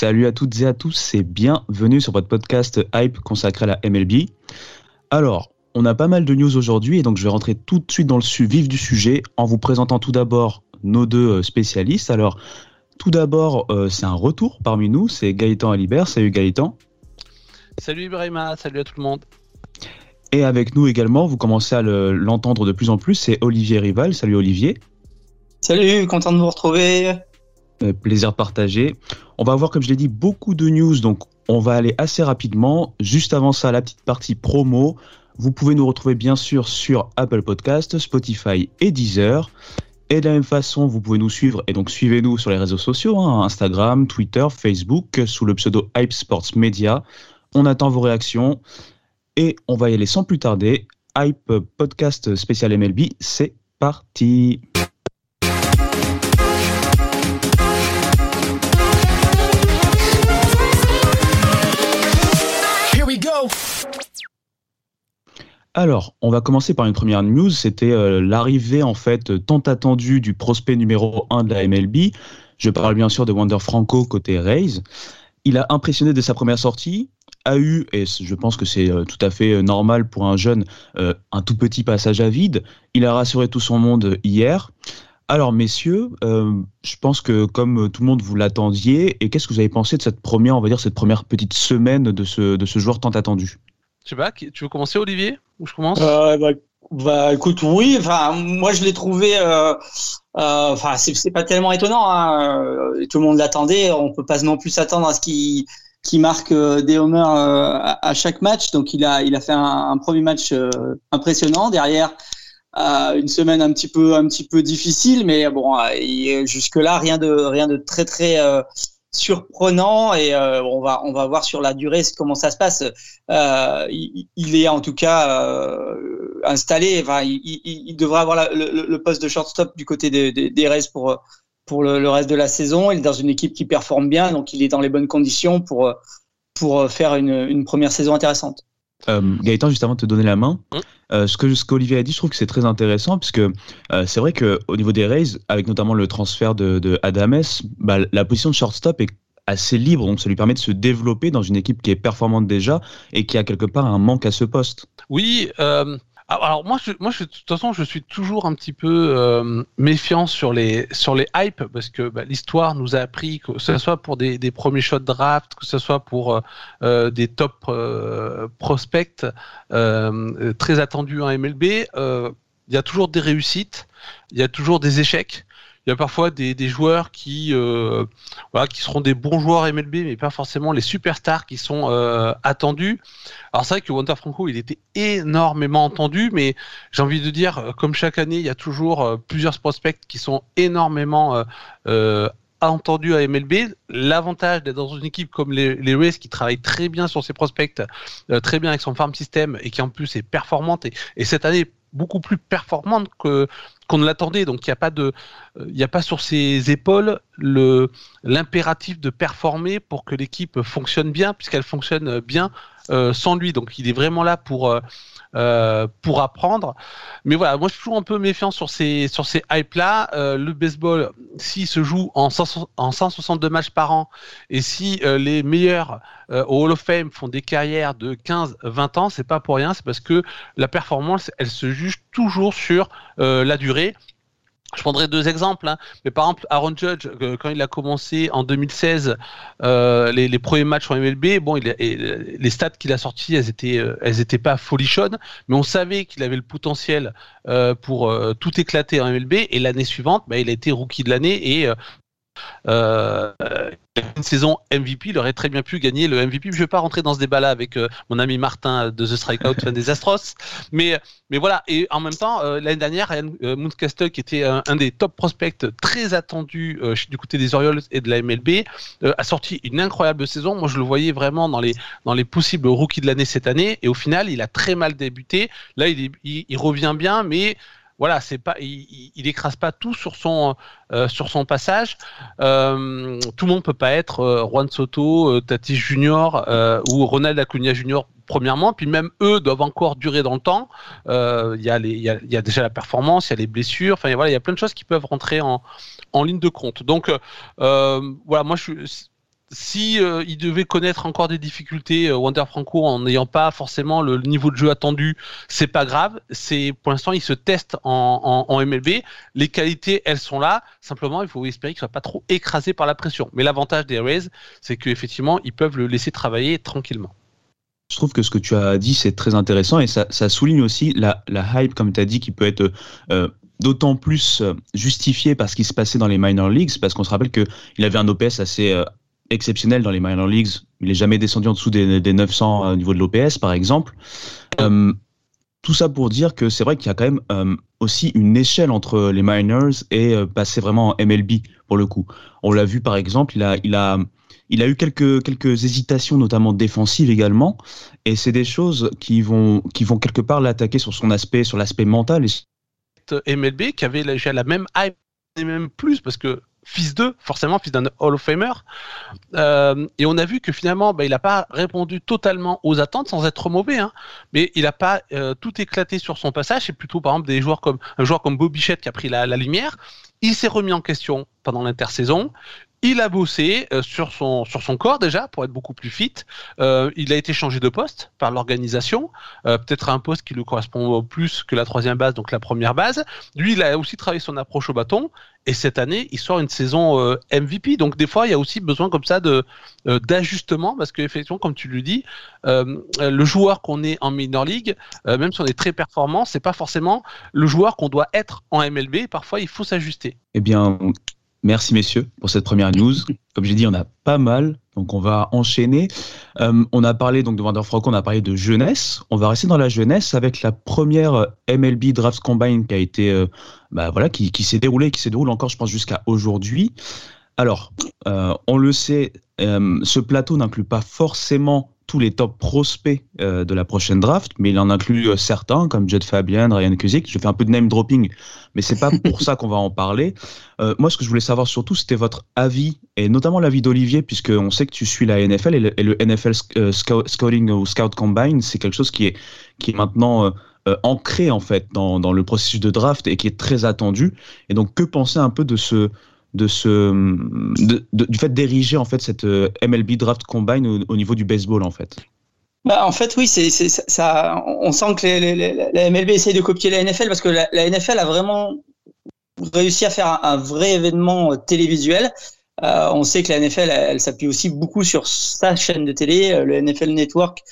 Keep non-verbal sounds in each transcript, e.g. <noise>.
Salut à toutes et à tous et bienvenue sur votre podcast Hype consacré à la MLB. Alors, on a pas mal de news aujourd'hui et donc je vais rentrer tout de suite dans le vif du sujet en vous présentant tout d'abord nos deux euh, spécialistes. Alors, tout d'abord, euh, c'est un retour parmi nous, c'est Gaëtan Alibert. Salut Gaëtan. Salut Ibrahima, salut à tout le monde. Et avec nous également, vous commencez à le- l'entendre de plus en plus, c'est Olivier Rival. Salut Olivier. Salut, content de vous retrouver. Euh, plaisir partagé. On va avoir, comme je l'ai dit, beaucoup de news, donc on va aller assez rapidement. Juste avant ça, la petite partie promo. Vous pouvez nous retrouver bien sûr sur Apple Podcast, Spotify et Deezer. Et de la même façon, vous pouvez nous suivre et donc suivez-nous sur les réseaux sociaux, hein, Instagram, Twitter, Facebook, sous le pseudo Hype Sports Media. On attend vos réactions et on va y aller sans plus tarder. Hype Podcast spécial MLB, c'est parti. Alors, on va commencer par une première news. C'était euh, l'arrivée, en fait, tant attendue du prospect numéro 1 de la MLB. Je parle bien sûr de Wander Franco côté Rays. Il a impressionné dès sa première sortie, a eu, et je pense que c'est euh, tout à fait euh, normal pour un jeune, un tout petit passage à vide. Il a rassuré tout son monde hier. Alors, messieurs, je pense que comme tout le monde vous l'attendiez, et qu'est-ce que vous avez pensé de cette première, on va dire, cette première petite semaine de de ce joueur tant attendu? Tu veux commencer Olivier Ou je commence? Euh, bah, bah, écoute, oui. Moi, je l'ai trouvé. euh, euh, Enfin, c'est pas tellement étonnant. Hein. Tout le monde l'attendait. On peut pas non plus s'attendre à ce qu'il qui marque des homers à, chaque match. Donc, il a fait un, premier match impressionnant. Derrière, une semaine un petit peu difficile, mais bon, jusque là, rien de très très surprenant. Et euh, on va on va voir sur la durée comment ça se passe. Euh, il, est en tout cas euh, installé. Enfin, il, il, il devrait avoir le, le poste de shortstop du côté des, des, des Rays pour, pour le, le reste de la saison. Il est dans une équipe qui performe bien, donc il est dans les bonnes conditions pour, pour faire une, une première saison intéressante. Euh, Gaëtan, juste avant de te donner la main, Hum. euh, ce que ce qu'Olivier a dit, je trouve que c'est très intéressant puisque euh, c'est vrai que au niveau des Rays, avec notamment le transfert de, de Adames, bah, la position de shortstop est assez libre, donc ça lui permet de se développer dans une équipe qui est performante déjà et qui a quelque part un manque à ce poste. Oui. euh, alors moi, je, moi, de toute façon, je suis toujours un petit peu euh, méfiant sur les sur les hypes parce que bah, l'histoire nous a appris que ce soit pour des, des premiers shots draft, que ce soit pour euh, euh, des top euh, prospects euh, très attendus en MLB, il y a toujours des réussites, il y a toujours des échecs. Il y a parfois des, joueurs qui, euh, voilà, qui seront des bons joueurs MLB, mais pas forcément les superstars qui sont euh, attendus. Alors c'est vrai que Wander Franco, il était énormément entendu, mais j'ai envie de dire, euh, comme chaque année, il y a toujours plusieurs prospects qui sont énormément euh, entendus à MLB. L'avantage d'être dans une équipe comme les, les Rays qui travaille très bien sur ses prospects, très bien avec son farm system et qui en plus est performante et, et cette année beaucoup plus performante que qu'on ne l'attendait. Donc il n'y a pas de, il n'y a pas sur ses épaules le l'impératif de performer pour que l'équipe fonctionne bien, puisqu'elle fonctionne bien euh, sans lui. Donc il est vraiment là pour euh, euh, pour apprendre. Mais voilà, moi je suis toujours un peu méfiant sur ces sur ces hype là. le baseball, s'il se joue en, 100 en 162 matchs par an et si les meilleurs au Hall of Fame font des carrières de 15-20 ans, c'est pas pour rien, c'est parce que la performance, elle se juge toujours sur la durée. Je prendrai deux exemples, hein. mais par exemple Aaron Judge, euh, quand il a commencé en 2016 euh, les, premiers matchs en MLB, bon, il les stats qu'il a sortis, elles étaient, euh, elles étaient pas folichonnes, mais on savait qu'il avait le potentiel euh, pour euh, tout éclater en MLB. Et l'année suivante, bah, il a été rookie de l'année et euh, une saison MVP, il aurait très bien pu gagner le MVP. Je ne vais pas rentrer dans ce débat-là avec euh, mon ami Martin de The Strikeout, fan des Astros. Mais, voilà, et en même temps, euh, l'année dernière, Ryan Moonscastle, qui était un, des top prospects très attendus du côté des Orioles et de la MLB, a sorti une incroyable saison. Moi, je le voyais vraiment dans les, possibles rookies de l'année cette année. Et au final, il a très mal débuté. Là, il revient bien, mais voilà, c'est pas, il, il, écrase pas tout sur son euh, sur son passage. Euh, tout le monde peut pas être euh, Juan Soto, Tatis Junior ou Ronald Acuna Junior premièrement, puis même eux doivent encore durer dans le temps. Il y, y, y, a déjà la performance, il y a les blessures, enfin voilà, il y a plein de choses qui peuvent rentrer en, en ligne de compte. Donc voilà, moi je suis si euh, il devait connaître encore des difficultés, euh, Wander Franco, en n'ayant pas forcément le niveau de jeu attendu, c'est pas grave. C'est pour l'instant, il se teste en, MLB. Les qualités, elles sont là. Simplement, il faut espérer qu'il soit pas trop écrasé par la pression. Mais l'avantage des Rays, c'est qu'effectivement, ils peuvent le laisser travailler tranquillement. Je trouve que ce que tu as dit, c'est très intéressant et ça, souligne aussi la, hype, comme tu as dit, qui peut être euh, d'autant plus euh, justifié par ce qui se passait dans les minor leagues, parce qu'on se rappelle qu'il avait un OPS assez euh, exceptionnel dans les minor leagues. Il est jamais descendu en dessous des, des 900 euh, au niveau de l'OPS, par exemple. Euh, tout ça pour dire que c'est vrai qu'il y a quand même euh, aussi une échelle entre les minors et euh, passer vraiment en MLB pour le coup. On l'a vu par exemple, il a, il a, il a eu quelques, quelques hésitations, notamment défensives également, et c'est des choses qui vont, qui vont quelque part l'attaquer sur son aspect, sur l'aspect mental. Et... MLB qui avait déjà la même hype et même plus parce que fils d'eux, forcément fils d'un Hall of Famer. Euh, et on a vu que finalement, bah, il n'a pas répondu totalement aux attentes sans être mauvais, hein, mais il n'a pas euh, tout éclaté sur son passage. C'est plutôt par exemple des joueurs comme un joueur comme Bob Bichette qui a pris la lumière. Il s'est remis en question pendant l'intersaison. Il a bossé euh, sur, son, sur son corps déjà pour être beaucoup plus fit. Euh, il a été changé de poste par l'organisation, euh, peut-être un poste qui lui correspond plus que la troisième base, donc la première base. Lui, il a aussi travaillé son approche au bâton. Et cette année, il sort une saison euh, MVP. Donc des fois, il y a aussi besoin comme ça de euh, d'ajustement parce qu'effectivement, comme tu le dis, euh, le joueur qu'on est en minor league, même si on est très performant, c'est pas forcément le joueur qu'on doit être en MLB. Parfois, il faut s'ajuster. Eh bien, Merci messieurs pour cette première news. Comme j'ai dit, on a pas mal, donc on va enchaîner. Euh, on a parlé donc de Wander Franco, on a parlé de jeunesse. On va rester dans la jeunesse avec la première MLB Draft Combine qui a été, euh, bah voilà, qui, qui s'est déroulée, qui se déroule encore, je pense, jusqu'à aujourd'hui. Alors, euh, on le sait, ce plateau n'inclut pas forcément tous les top prospects euh, de la prochaine draft, mais il en inclut euh, certains comme Jed Fabian, Ryan Kuzik. Je fais un peu de name dropping, mais c'est pas pour ça qu'on va en parler. Euh, moi, ce que je voulais savoir surtout, c'était votre avis et notamment l'avis d'Olivier, puisque on sait que tu suis la NFL et le, et le NFL Scouting ou Scout Combine, c'est quelque chose qui est qui est maintenant ancré en fait dans, dans le processus de draft et qui est très attendu. Et donc, que penser un peu de ce de ce du fait d'ériger en fait cette euh, MLB Draft Combine au, au, niveau du baseball en fait. Bah, en fait, oui, c'est ça. On sent que la MLB essaye de copier la NFL parce que la, NFL a vraiment réussi à faire un, vrai événement télévisuel. Euh, on sait que la NFL, elle, s'appuie aussi beaucoup sur sa chaîne de télé, euh, le NFL Network,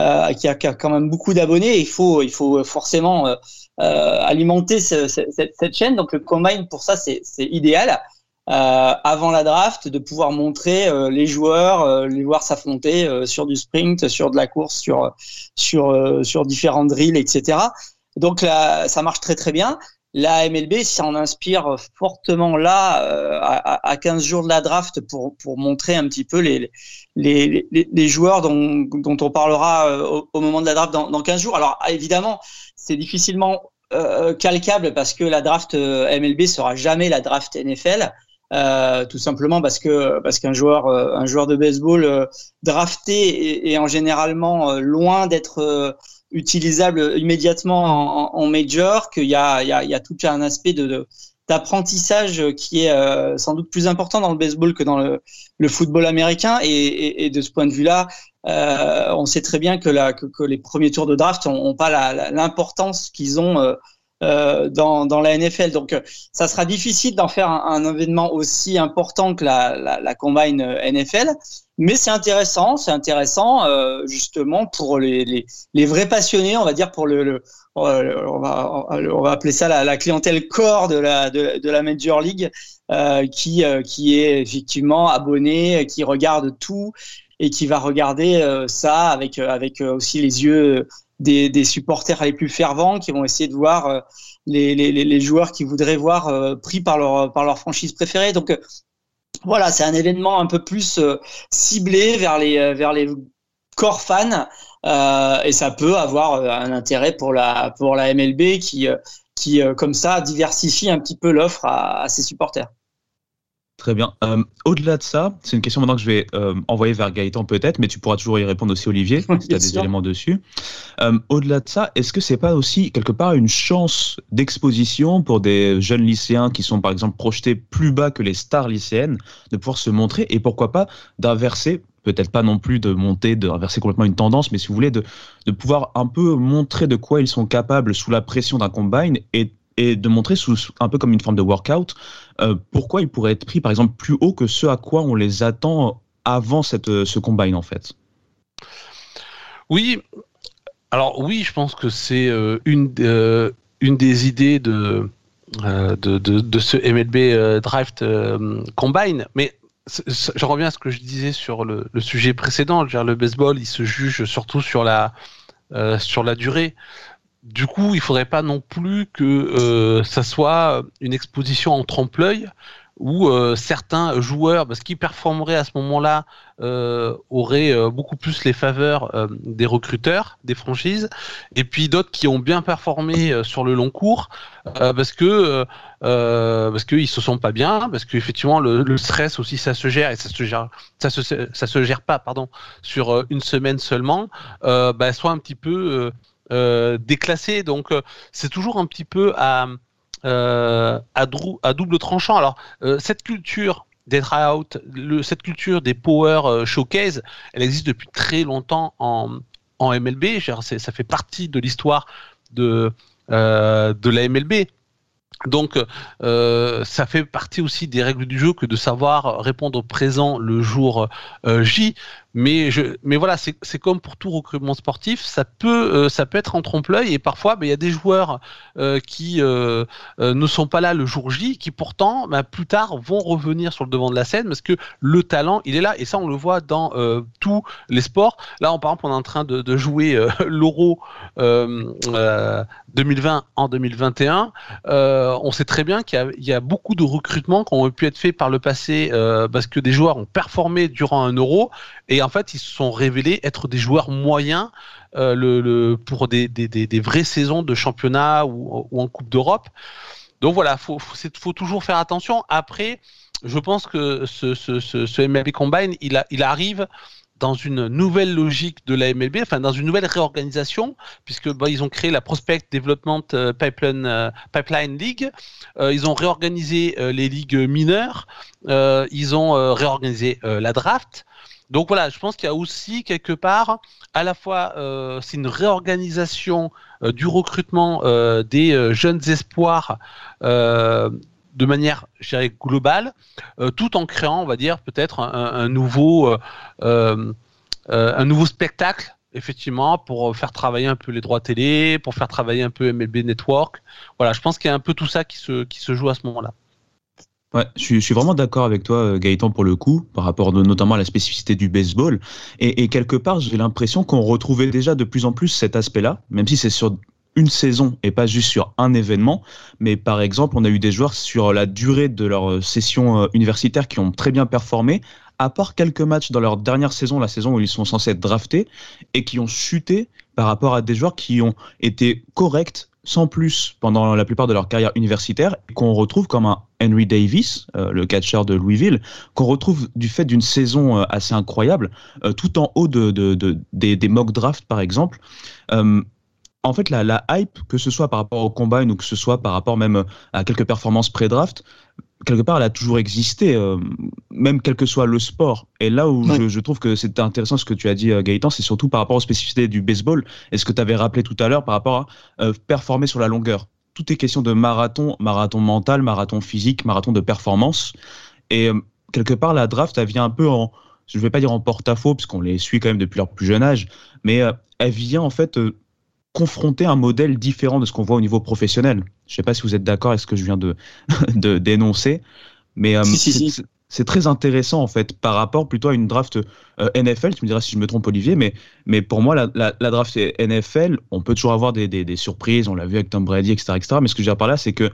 euh, qui, a, quand même beaucoup d'abonnés. Il faut, il faut forcément euh, alimenter ce, cette, chaîne. Donc le Combine, pour ça, c'est idéal euh, avant la draft de pouvoir montrer euh, les joueurs, euh, les joueurs s'affronter euh, sur du sprint, sur de la course, sur sur euh, sur différents drills, etc. Donc là, ça marche très très bien. La MLB s'en inspire fortement là euh, à, à, 15 jours de la draft pour pour montrer un petit peu les les, les, les joueurs dont, dont on parlera au, au, moment de la draft dans, dans 15 jours. Alors évidemment, c'est difficilement calcable parce que la draft MLB sera jamais la draft NFL. Euh, tout simplement parce que parce qu'un joueur euh, un joueur de baseball euh, drafté est, en généralement loin d'être utilisable immédiatement en, major qu'il y a il y a, il y a tout un aspect d'apprentissage qui est sans doute plus important dans le baseball que dans le, football américain. Et, de ce point de vue-là, on sait très bien que les premiers tours de draft n'ont pas l'importance qu'ils ont dans, dans la NFL. Donc, ça sera difficile d'en faire un, événement aussi important que la, combine NFL. Mais c'est intéressant, c'est intéressant justement pour les, vrais passionnés, on va dire pour le, on, va, appeler ça la, clientèle core de la, Major League, euh, qui, euh, qui est effectivement abonné, qui regarde tout et qui va regarder euh, ça avec, avec aussi les yeux des, supporters les plus fervents qui vont essayer de voir les, les, joueurs qui voudraient voir pris par leur, par leur franchise préférée. Donc voilà, c'est un événement un peu plus ciblé vers les, vers les corps fans. Euh, et ça peut avoir un intérêt pour la, pour la MLB qui, qui, euh, comme ça, diversifie un petit peu l'offre à, ses supporters. Très bien. Euh, au-delà de ça, c'est une question maintenant que je vais euh, envoyer vers Gaëtan peut-être, mais tu pourras toujours y répondre aussi Olivier, si tu as des éléments dessus. au-delà de ça, est-ce que c'est pas aussi quelque part une chance d'exposition pour des jeunes lycéens qui sont par exemple projetés plus bas que les stars lycéennes, de pouvoir se montrer et pourquoi pas d'inverser peut-être pas non plus de monter, de renverser complètement une tendance, mais si vous voulez, de, de pouvoir un peu montrer de quoi ils sont capables sous la pression d'un combine et, et de montrer sous, un peu comme une forme de workout euh, pourquoi ils pourraient être pris par exemple plus haut que ce à quoi on les attend avant cette, ce combine en fait? Oui, alors oui, je pense que c'est euh, une, euh, une des idées de, de, de, ce MLB Draft Combine, mais je reviens à ce que je disais sur le, sujet précédent. le baseball, il se juge surtout sur la, euh, sur la durée. Du coup, il faudrait pas non plus que euh, ça soit une exposition en trompe-l'œil où euh, certains joueurs, parce qu'ils performeraient à ce moment-là, euh, auraient euh, beaucoup plus les faveurs des recruteurs, des franchises, et puis d'autres qui ont bien performé sur le long cours, parce que parce qu'ils se sont pas bien, parce qu'effectivement le, le stress aussi ça se gère et ça se gère ça se ça se gère pas pardon sur une semaine seulement, bah, soit un petit peu déclassé. Donc c'est toujours un petit peu à euh, à, double tranchant. Alors, euh, cette culture des tryouts, cette culture des power euh, showcase, elle existe depuis très longtemps en, en MLB. Ça fait partie de l'histoire de, de la MLB. Donc, ça fait partie aussi des règles du jeu que de savoir répondre présent le jour J. Mais, je, mais voilà, c'est comme pour tout recrutement sportif, ça peut, euh, ça peut être en trompe-l'œil et parfois, ben, il y a des joueurs euh, qui euh, ne sont pas là le jour J, qui pourtant, ben, plus tard, vont revenir sur le devant de la scène parce que le talent, il est là. Et ça, on le voit dans tous les sports. Là, on, par exemple, on est en train de, de jouer <laughs> l'Euro 2020 en 2021. on sait très bien qu'il y, y, a beaucoup de recrutements qui ont pu être faits par le passé parce que des joueurs ont performé durant un Euro et en fait, ils se sont révélés être des joueurs moyens euh, pour des, vraies saisons de championnat ou, en Coupe d'Europe. Donc voilà, il faut, toujours faire attention. Après, je pense que ce, MLB Combine, il, arrive dans une nouvelle logique de la MLB, enfin dans une nouvelle réorganisation, puisque bah, ils ont créé la Prospect Development euh, Pipeline, euh, Pipeline League, ils ont réorganisé les ligues mineures, ils ont réorganisé la draft, donc voilà, je pense qu'il y a aussi quelque part, à la fois, euh, c'est une réorganisation euh, du recrutement euh, des jeunes espoirs de manière, je dirais, globale, tout en créant, on va dire, peut-être un, nouveau, un nouveau spectacle effectivement, pour faire travailler un peu les droits télé, pour faire travailler un peu MLB Network. Voilà, je pense qu'il y a un peu tout ça qui se, qui se joue à ce moment-là. Ouais, je suis, vraiment d'accord avec toi, euh, Gaëtan, pour le coup, par rapport notamment à la spécificité du baseball. Et, quelque part, j'ai l'impression qu'on retrouvait déjà de plus en plus cet aspect-là, même si c'est sur une saison et pas juste sur un événement. Mais par exemple, on a eu des joueurs sur la durée de leur euh, session euh, universitaire qui ont très bien performé, à part quelques matchs dans leur dernière saison, la saison où ils sont censés être draftés, et qui ont chuté par rapport à des joueurs qui ont été corrects sans plus pendant la plupart de leur carrière universitaire, qu'on retrouve comme un Henry Davis, euh, le catcheur de Louisville, qu'on retrouve du fait d'une saison euh, assez incroyable, euh, tout en haut de, des, mock drafts par exemple. en fait, la, la, hype, que ce soit par rapport au combine ou que ce soit par rapport même à quelques performances pré-draft, quelque part, elle a toujours existé, euh, même quel que soit le sport. Et là où je, trouve que c'est intéressant ce que tu as dit, euh, Gaëtan, c'est surtout par rapport aux spécificités du baseball et ce que tu avais rappelé tout à l'heure par rapport à euh, performer sur la longueur. tout est question de marathon, marathon mental, marathon physique, marathon de performance. Et euh, quelque part, la draft, elle vient un peu en, je ne vais pas dire en porte-à-faux, parce qu'on les suit quand même depuis leur plus jeune âge, mais elle vient en fait confronter un modèle différent de ce qu'on voit au niveau professionnel. Je ne sais pas si vous êtes d'accord avec ce que je viens de, <laughs> de dénoncer, mais c'est très intéressant en fait par rapport plutôt à une draft NFL. Tu me diras si je me trompe, Olivier, mais, mais pour moi, la, la, draft NFL, on peut toujours avoir des, des, des surprises. On l'a vu avec Tom Brady, etc., etc. Mais ce que je veux dire par là, c'est que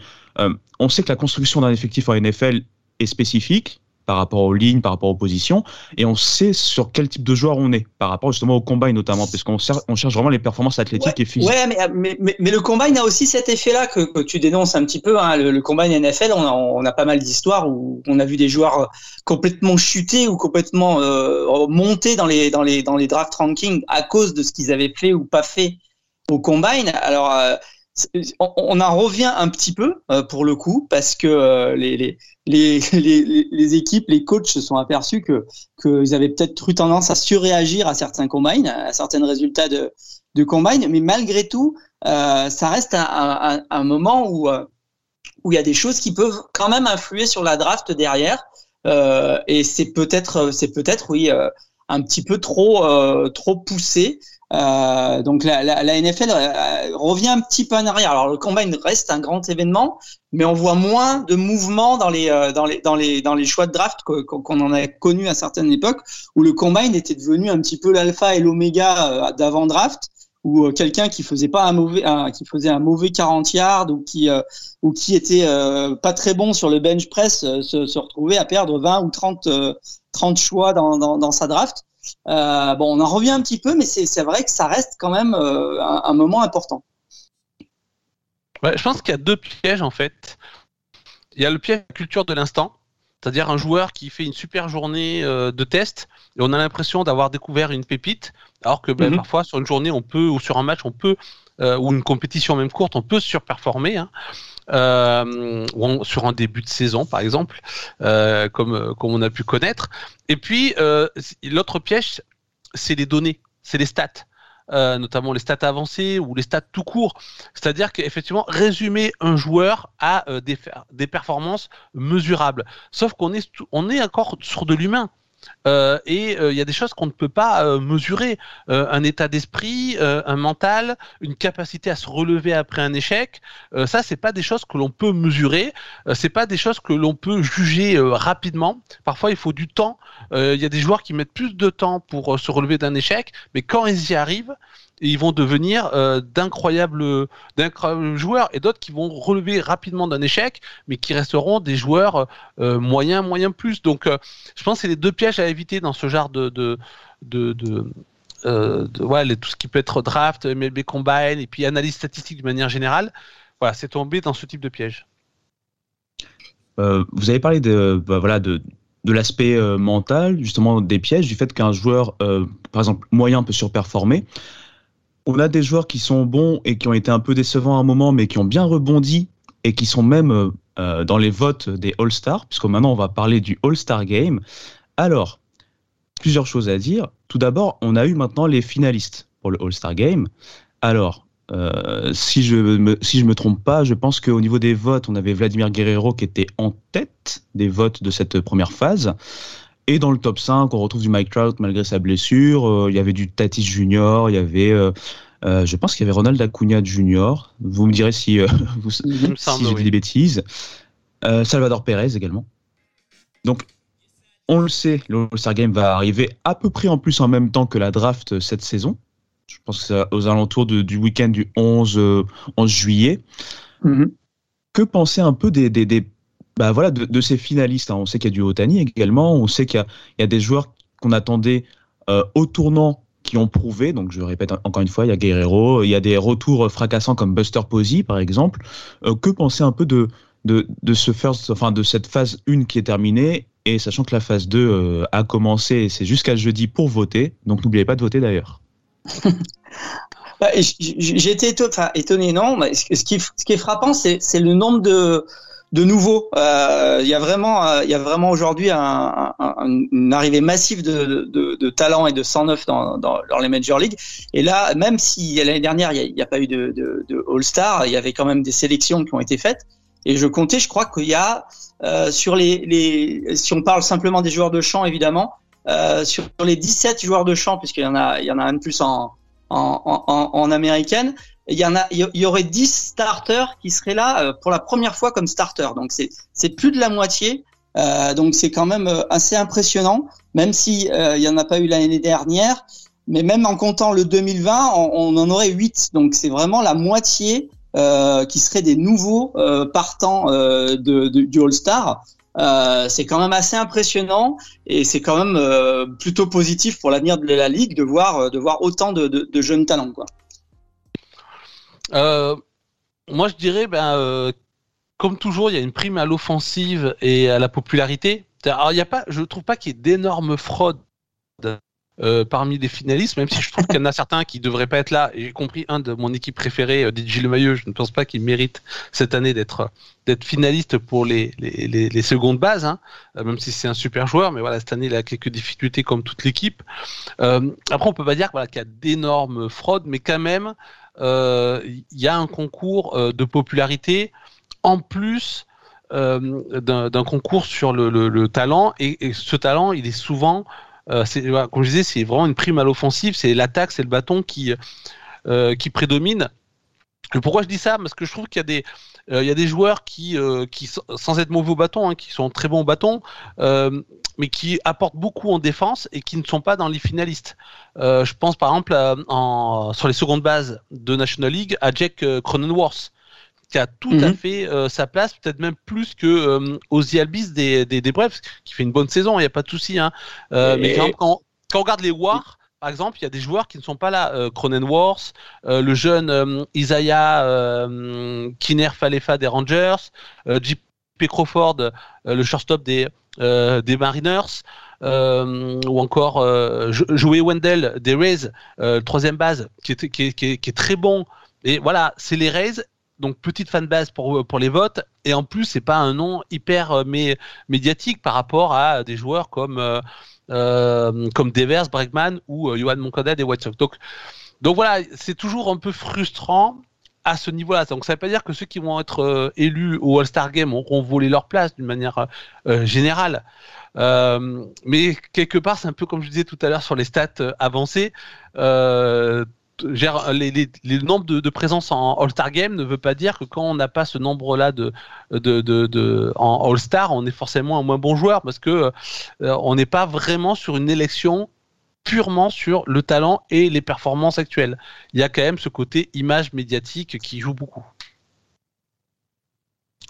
on sait que la construction d'un effectif en NFL est spécifique par rapport aux lignes, par rapport aux positions, et on sait sur quel type de joueur on est, par rapport justement au combine notamment, parce qu'on on cherche vraiment les performances athlétiques et physiques. Ouais, mais, mais, mais, le combine a aussi cet effet-là que, tu dénonces un petit peu. Hein. Le, combine NFL, on a, on a pas mal d'histoires où on a vu des joueurs complètement chutés ou complètement euh, montés dans les, dans, les, dans les draft rankings à cause de ce qu'ils avaient fait ou pas fait au combine. Alors, euh, on, en revient un petit peu euh, pour le coup parce que euh, <laughs> les, équipes, les coachs se sont aperçus que qu'ils avaient peut-être eu tendance à surréagir à certains combines, à certains résultats de, de combine, mais malgré tout, euh, ça reste un, un, moment où il y a des choses qui peuvent quand même influer sur la draft derrière. et c'est peut-être peut-être oui un petit peu trop trop poussé euh, donc la, la, la NFL euh, revient un petit peu en arrière. Alors le combine reste un grand événement, mais on voit moins de mouvements dans les euh, dans les dans les dans les choix de draft qu'on en a connu à certaines époques où le combine était devenu un petit peu l'alpha et l'oméga d'avant draft ou quelqu'un qui faisait pas un mauvais qui faisait un mauvais 40 yards ou qui ou qui était pas très bon sur le bench press se, se retrouvait à perdre 20 ou 30 30 choix dans, dans, dans sa draft euh, bon, on en revient un petit peu, mais c'est vrai que ça reste quand même euh, un, moment important. je pense qu'il y a deux pièges en fait. Il y a le piège culture de l'instant, c'est-à-dire un joueur qui fait une super journée euh, de test et on a l'impression d'avoir découvert une pépite, alors que ben, mhm. parfois sur une journée on peut ou sur un match on peut ou une compétition même courte on peut surperformer. Hein. Euh, sur un début de saison par exemple, euh, comme, comme on a pu connaître. Et puis euh, l'autre piège, c'est les données, c'est les stats. notamment les stats avancées ou les stats tout court. C'est-à-dire qu'effectivement, résumer un joueur à des, des performances mesurables. Sauf qu'on est, on est encore sur de l'humain. Euh, et euh, il y a des choses qu'on ne peut pas euh, mesurer. un état d'esprit, un mental, une capacité à se relever après un échec. ça, c'est pas des choses que l'on peut mesurer. c'est pas des choses que l'on peut juger rapidement. Parfois, il faut du temps. Il y a des joueurs qui mettent plus de temps pour se relever d'un échec, mais quand ils y arrivent, ils vont devenir euh, d'incroyables, joueurs et d'autres qui vont relever rapidement d'un échec, mais qui resteront des joueurs euh, moyens, moyens plus. Donc, euh, je pense que c'est les deux pièges à éviter dans ce genre de, de, de, de tout ce qui peut être draft, MLB Combine et puis analyse statistique de manière générale. Voilà, c'est tombé dans ce type de piège. vous avez parlé de, bah, voilà, de, de l'aspect mental, justement des pièges, du fait qu'un joueur, par exemple, moyen peut surperformer on a des joueurs qui sont bons et qui ont été un peu décevants à un moment, mais qui ont bien rebondi et qui sont même euh, euh, dans les votes des All-Stars, puisque maintenant on va parler du All-Star Game. Alors, plusieurs choses à dire. Tout d'abord, on a eu maintenant les finalistes pour le All-Star Game. Alors, euh, si je me si me trompe pas, je pense qu'au niveau des votes, on avait Vladimir Guerrero qui était en tête des votes de cette première phase. Et dans le top 5, on retrouve du Mike Trout malgré sa blessure. Euh, il y avait du Tatis Junior, il y avait, euh, euh, je pense qu'il y avait Ronald Acuna Junior. Vous me direz si, <laughs> vous, si j'ai dit des bêtises. Salvador Perez également. Donc, on le sait, le All-Star Game va arriver à peu près en plus en même temps que la draft cette saison. Je pense que c'est aux alentours du week-end du 11, 11 juillet. Mm-hmm. Que penser un peu des, des, des bah voilà, de, ces finalistes. Hein. On sait qu'il y a du Otani également. On sait qu'il y, a des joueurs qu'on attendait euh, au tournant qui ont prouvé. Donc je répète encore une fois, il y a Guerrero, il y a des retours fracassants comme Buster Posey par exemple. Euh, que penser un peu de, de, ce first, enfin de cette phase 1 qui est terminée? Et sachant que la phase 2 euh, a commencé, c'est jusqu'à jeudi pour voter. Donc n'oubliez pas de voter d'ailleurs. <laughs> Bah, été étonné, non. Ce qui est frappant, c'est le nombre de de nouveau. Euh, il y a vraiment, euh, il y a vraiment aujourd'hui un, un, une arrivée massive de, de, de, talent et de 109 dans, dans, dans les Major League. Et là, même si l'année dernière il n'y a, a, pas eu de, de, de All-Star, il y avait quand même des sélections qui ont été faites. Et je comptais, je crois qu'il y a euh, sur les, les, si on parle simplement des joueurs de champ, évidemment, euh, sur les 17 joueurs de champ, puisqu'il y en a, il y en a un de plus en, en, en, en américaine, il y en a, il y aurait 10 starters qui seraient là euh, pour la première fois comme starter. Donc c'est plus de la moitié. Euh, donc c'est quand même euh, assez impressionnant, même si euh, il y en a pas eu l'année dernière. Mais même en comptant le 2020, on, on en aurait 8. Donc c'est vraiment la moitié euh, qui seraient des nouveaux euh, partants de, de, du All-Star. c'est quand même assez impressionnant et c'est quand même plutôt positif pour l'avenir de la ligue de voir de voir autant de, de, de jeunes talents quoi. Euh, moi, je dirais, ben, euh, comme toujours, il y a une prime à l'offensive et à la popularité. Alors, y a pas, je trouve pas qu'il y ait d'énormes fraudes euh, parmi les finalistes, même si je trouve qu'il y en a certains qui devraient pas être là. J'ai compris un de mon équipe préférée, DJ Maillot. Je ne pense pas qu'il mérite cette année d'être finaliste pour les, secondes bases, hein, même si c'est un super joueur. Mais voilà, cette année, il a quelques difficultés comme toute l'équipe. Après, on peut pas dire qu'il y a d'énormes fraudes, mais quand même, il euh, y a un concours euh, de popularité en plus euh, d'un concours sur le, le, le talent. Et, ce talent il est souvent comme je disais c'est vraiment une prime à l'offensive. C'est l'attaque c'est le bâton qui qui prédomine. Pourquoi je dis ça? Parce que je trouve qu'il y a des il y a des joueurs qui, qui sans être mauvais au bâton, hein, qui sont très bons au bâton, mais qui apportent beaucoup en défense et qui ne sont pas dans les finalistes. Euh, je pense par exemple à, en, sur les secondes bases de National League à Jack euh, Cronenworth qui a tout mm -hmm. à fait euh, sa place, peut-être même plus que euh, Ozzy Albis des, des, des Braves, qui fait une bonne saison, il n'y a pas de souci. Hein. Euh, mais quand, quand, quand, on regarde les Wars, par exemple, il y a des joueurs qui ne sont pas là. Euh, Cronenworth, euh, le jeune euh, Isaiah euh, Kiner Falefa des Rangers, JP Crawford, le shortstop des, des Mariners, ou encore Joey Wendell des Rays, troisième base, qui est, très bon. Et voilà, c'est les Rays donc petite fanbase pour pour les votes et en plus c'est pas un nom hyper euh, mé médiatique par rapport à des joueurs comme euh, euh, comme Devers, Bregman ou euh, Johan Moncada des White Sox. Donc donc voilà, c'est toujours un peu frustrant à ce niveau-là. Donc ça veut pas dire que ceux qui vont être euh, élus au All-Star Game auront volé leur place d'une manière euh, générale. mais quelque part, c'est un peu comme je disais tout à l'heure sur les stats avancées gère les, nombres de, de présence en All-Star Game ne veut pas dire que quand on n'a pas ce nombre-là de, en All-Star, on est forcément un moins bon joueur parce que euh, on n'est pas vraiment sur une élection purement sur le talent et les performances actuelles. Il y a quand même ce côté image médiatique qui joue beaucoup.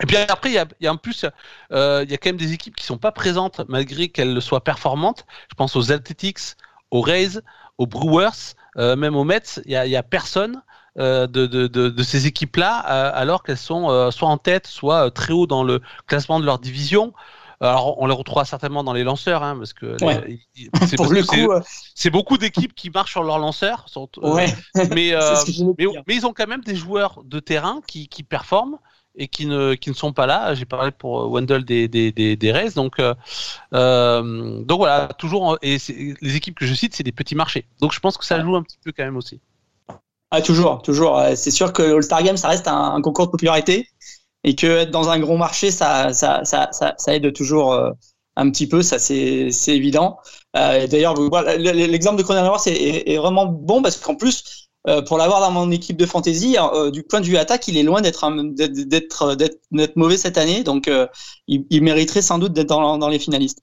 Et puis après, il y a, en plus, euh, il y a quand même des équipes qui sont pas présentes malgré qu'elles soient performantes. Je pense aux Athletics, aux Rays, aux Brewers, euh, même aux Mets, il n'y a, a, personne euh, de, de, de, de, ces équipes-là, euh, alors qu'elles sont soit en tête, soit très haut dans le classement de leur division. Alors, on les retrouvera certainement dans les lanceurs, hein, parce que ouais. <laughs> c'est beaucoup, beaucoup d'équipes qui marchent sur leurs lanceurs. Sont, ouais. mais, <laughs> mais, mais, ils ont quand même des joueurs de terrain qui, qui performent et qui ne, qui ne sont pas là. J'ai parlé pour Wendell des, des, des, des. Donc, euh, euh, donc voilà, toujours. Et les équipes que je cite, c'est des petits marchés. Donc je pense que ça joue un petit peu quand même aussi. Ah, toujours, toujours. C'est sûr que All-Star Game, ça reste un, concours de popularité et que être dans un gros marché, ça, ça, ça, ça, aide toujours euh, un petit peu. Ça, c'est évident. Euh, D'ailleurs, l'exemple de Cronenworth est, est, est, vraiment bon parce qu'en plus, euh, pour l'avoir dans mon équipe de fantasy, euh, du point de vue attaque, il est loin d'être d'être d'être mauvais cette année, donc euh, il, il, mériterait sans doute d'être dans, dans, les finalistes.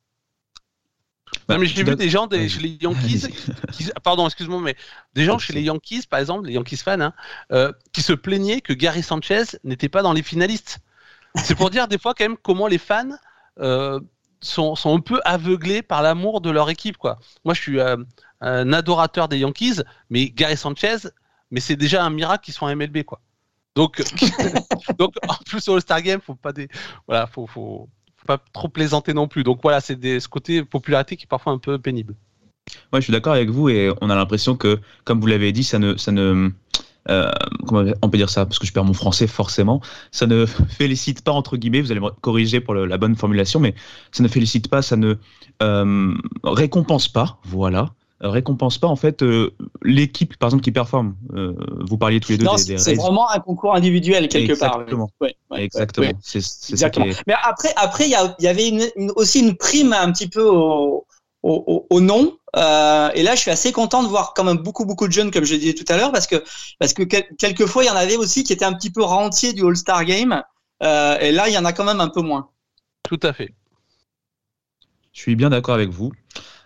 Non, mais j'ai vu des gens des, chez les Yankees, qui, pardon, excuse-moi, mais des gens chez les Yankees, par exemple, les Yankees fans, hein, euh, qui se plaignaient que Gary Sanchez n'était pas dans les finalistes. C'est pour dire des fois quand même comment les fans euh, sont, un peu aveuglés par l'amour de leur équipe, quoi. Moi, je suis euh, un adorateur des Yankees, mais Gary Sanchez, mais c'est déjà un miracle qu'ils soient en MLB, quoi. <laughs> Donc, en plus au All-Star Game, faut pas des, voilà, faut, faut, faut, pas trop plaisanter non plus. Donc voilà, c'est ce côté popularité qui est parfois un peu pénible. Ouais, je suis d'accord avec vous et on a l'impression que, comme vous l'avez dit, ça ne, ça ne, comment on peut dire ça? Parce que je perds mon français forcément. Ça ne félicite pas entre guillemets. Vous allez me corriger pour la bonne formulation, mais ça ne félicite pas, ça ne récompense pas. Voilà. Euh, récompense pas en fait euh, l'équipe par exemple qui performe. Euh, vous parliez tous les deux non, C'est vraiment un concours individuel quelque Exactement. part. Exactement. C'est ça Mais après, après il y, avait une, aussi une prime un petit peu au, au, au nom. Et là, je suis assez content de voir quand même beaucoup beaucoup de jeunes, comme je disais tout à l'heure, parce que parce que quelquefois il y en avait aussi qui étaient un petit peu rentiers du All-Star Game. et là, il y en a quand même un peu moins. Tout à fait. Je suis bien d'accord avec vous.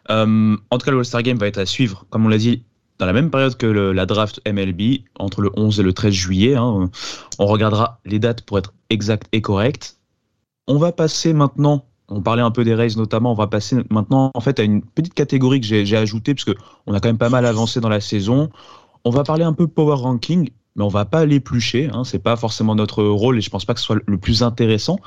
Euh, en tout cas, le All-Star Game va être à suivre, comme on l'a dit, dans la même période que la draft MLB, entre le 11 et le 13 juillet. Hein. On regardera les dates pour être exactes et correctes. On va passer maintenant, on parlait un peu des Rays notamment, on va passer maintenant en fait à une petite catégorie que j'ai ajoutée, parce qu'on a quand même pas mal avancé dans la saison. On va parler un peu power ranking mais on va pas l'éplucher. Hein, c'est pas forcément notre rôle et je pense pas que ce soit le plus intéressant.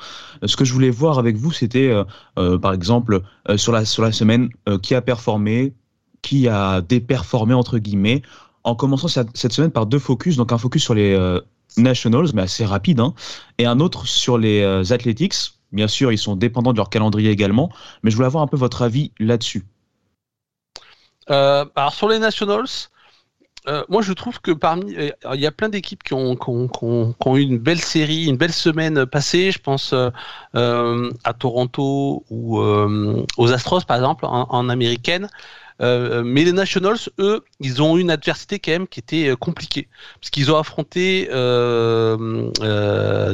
Euh, ce que je voulais voir avec vous, c'était euh, euh, par exemple sur la sur la semaine qui a performé, qui a déperformé entre guillemets, en commençant cette, semaine par deux focus, donc un focus sur les Nationals, mais assez rapide, hein, et un autre sur les Athletics. Bien sûr, ils sont dépendants de leur calendrier également, mais je voulais avoir un peu votre avis là-dessus. alors sur les Nationals, euh, moi, je trouve que parmi, euh, il y a plein d'équipes qui ont, eu une belle série, une belle semaine passée. Je pense euh, à Toronto ou aux Astros, par exemple, en, américaine. Mais les Nationals, eux, ils ont eu une adversité quand même qui était compliquée, parce qu'ils ont affronté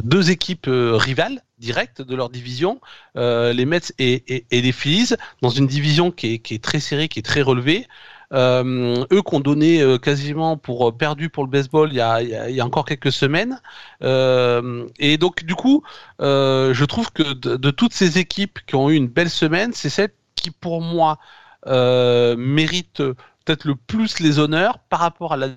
deux équipes rivales directes de leur division, les Mets et, les Phillies, dans une division qui est, très serrée, qui est très relevée. Euh, eux qu'on donnait euh, quasiment pour euh, perdu pour le baseball il y a encore quelques semaines. et donc du coup, je trouve que de, toutes ces équipes qui ont eu une belle semaine, c'est celle qui pour moi mérite peut-être le plus les honneurs par rapport à la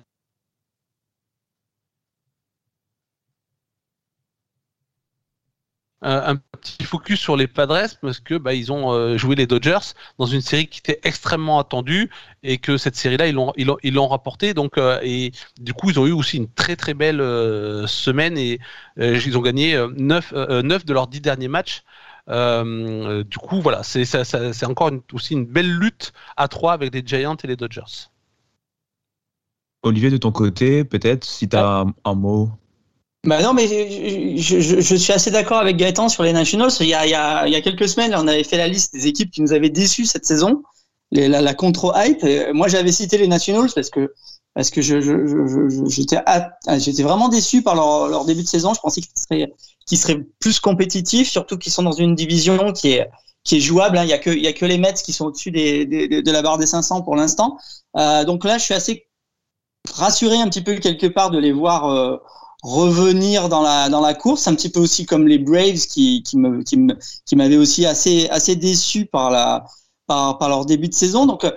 un petit focus sur les Padres parce que bah, ils ont euh, joué les Dodgers dans une série qui était extrêmement attendue et que cette série-là ils l'ont ils l'ont rapporté donc euh, et du coup ils ont eu aussi une très très belle euh, semaine et ils ont gagné 9, 9 de leurs 10 derniers matchs. Du coup voilà c'est c'est encore aussi une belle lutte à trois avec les Giants et les Dodgers. Olivier, de ton côté, peut-être, si tu as un, mot bah non, mais je, je, je suis assez d'accord avec Gaëtan sur les Nationals. Il y, a, il, y a, il y a quelques semaines, on avait fait la liste des équipes qui nous avaient déçus cette saison, les, la, la contre-hype. Moi, j'avais cité les Nationals parce que parce que je, j'étais j'étais vraiment déçu par leur, leur, début de saison. Je pensais qu'ils seraient, qu'ils seraient plus compétitifs, surtout qu'ils sont dans une division qui est qui est jouable. Hein. Il y a que a que les Mets qui sont au-dessus des, des, de la barre des 500 pour l'instant. Euh, donc là, je suis assez rassuré un petit peu quelque part de les voir. Euh, revenir dans la dans la course, un petit peu aussi comme les Braves qui qui me qui me m'avaient aussi assez assez déçu par la par, par leur début de saison. Donc, euh,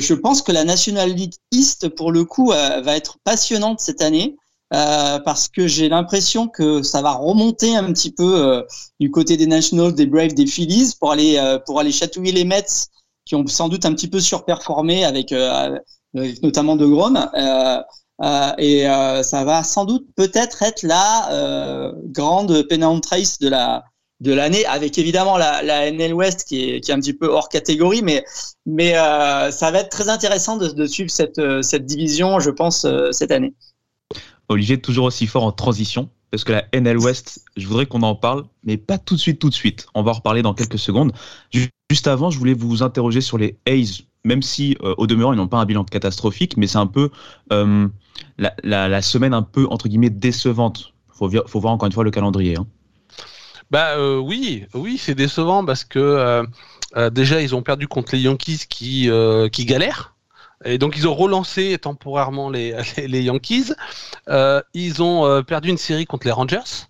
je pense que la National League East, pour le coup, euh, va être passionnante cette année. Euh, parce que j'ai l'impression que ça va remonter un petit peu euh, du côté des Nationals, des Braves, des Phillies pour aller euh, pour aller chatouiller les Mets qui ont sans doute un petit peu surperformé avec, avec notamment De Grom. Euh, et euh, ça va sans doute peut-être être la euh, grande pennant trace de la de l'année, avec évidemment la, la NL West qui est, qui est un petit peu hors catégorie, mais mais ça va être très intéressant de, suivre cette cette division, je pense, cette année. Olivier toujours aussi fort en transition parce que la NL West, je voudrais qu'on en parle, mais pas tout de suite, tout de suite. On va en reparler dans quelques secondes. Juste avant, je voulais vous interroger sur les A's, même si au demeurant ils n'ont pas un bilan catastrophique, mais c'est un peu la, semaine un peu entre guillemets décevante. Faut, faut voir encore une fois le calendrier. Hein. Bah euh, oui, oui, c'est décevant parce que euh, euh, déjà ils ont perdu contre les Yankees qui qui galèrent. Et donc ils ont relancé temporairement les, <laughs> les Yankees. ils ont perdu une série contre les Rangers.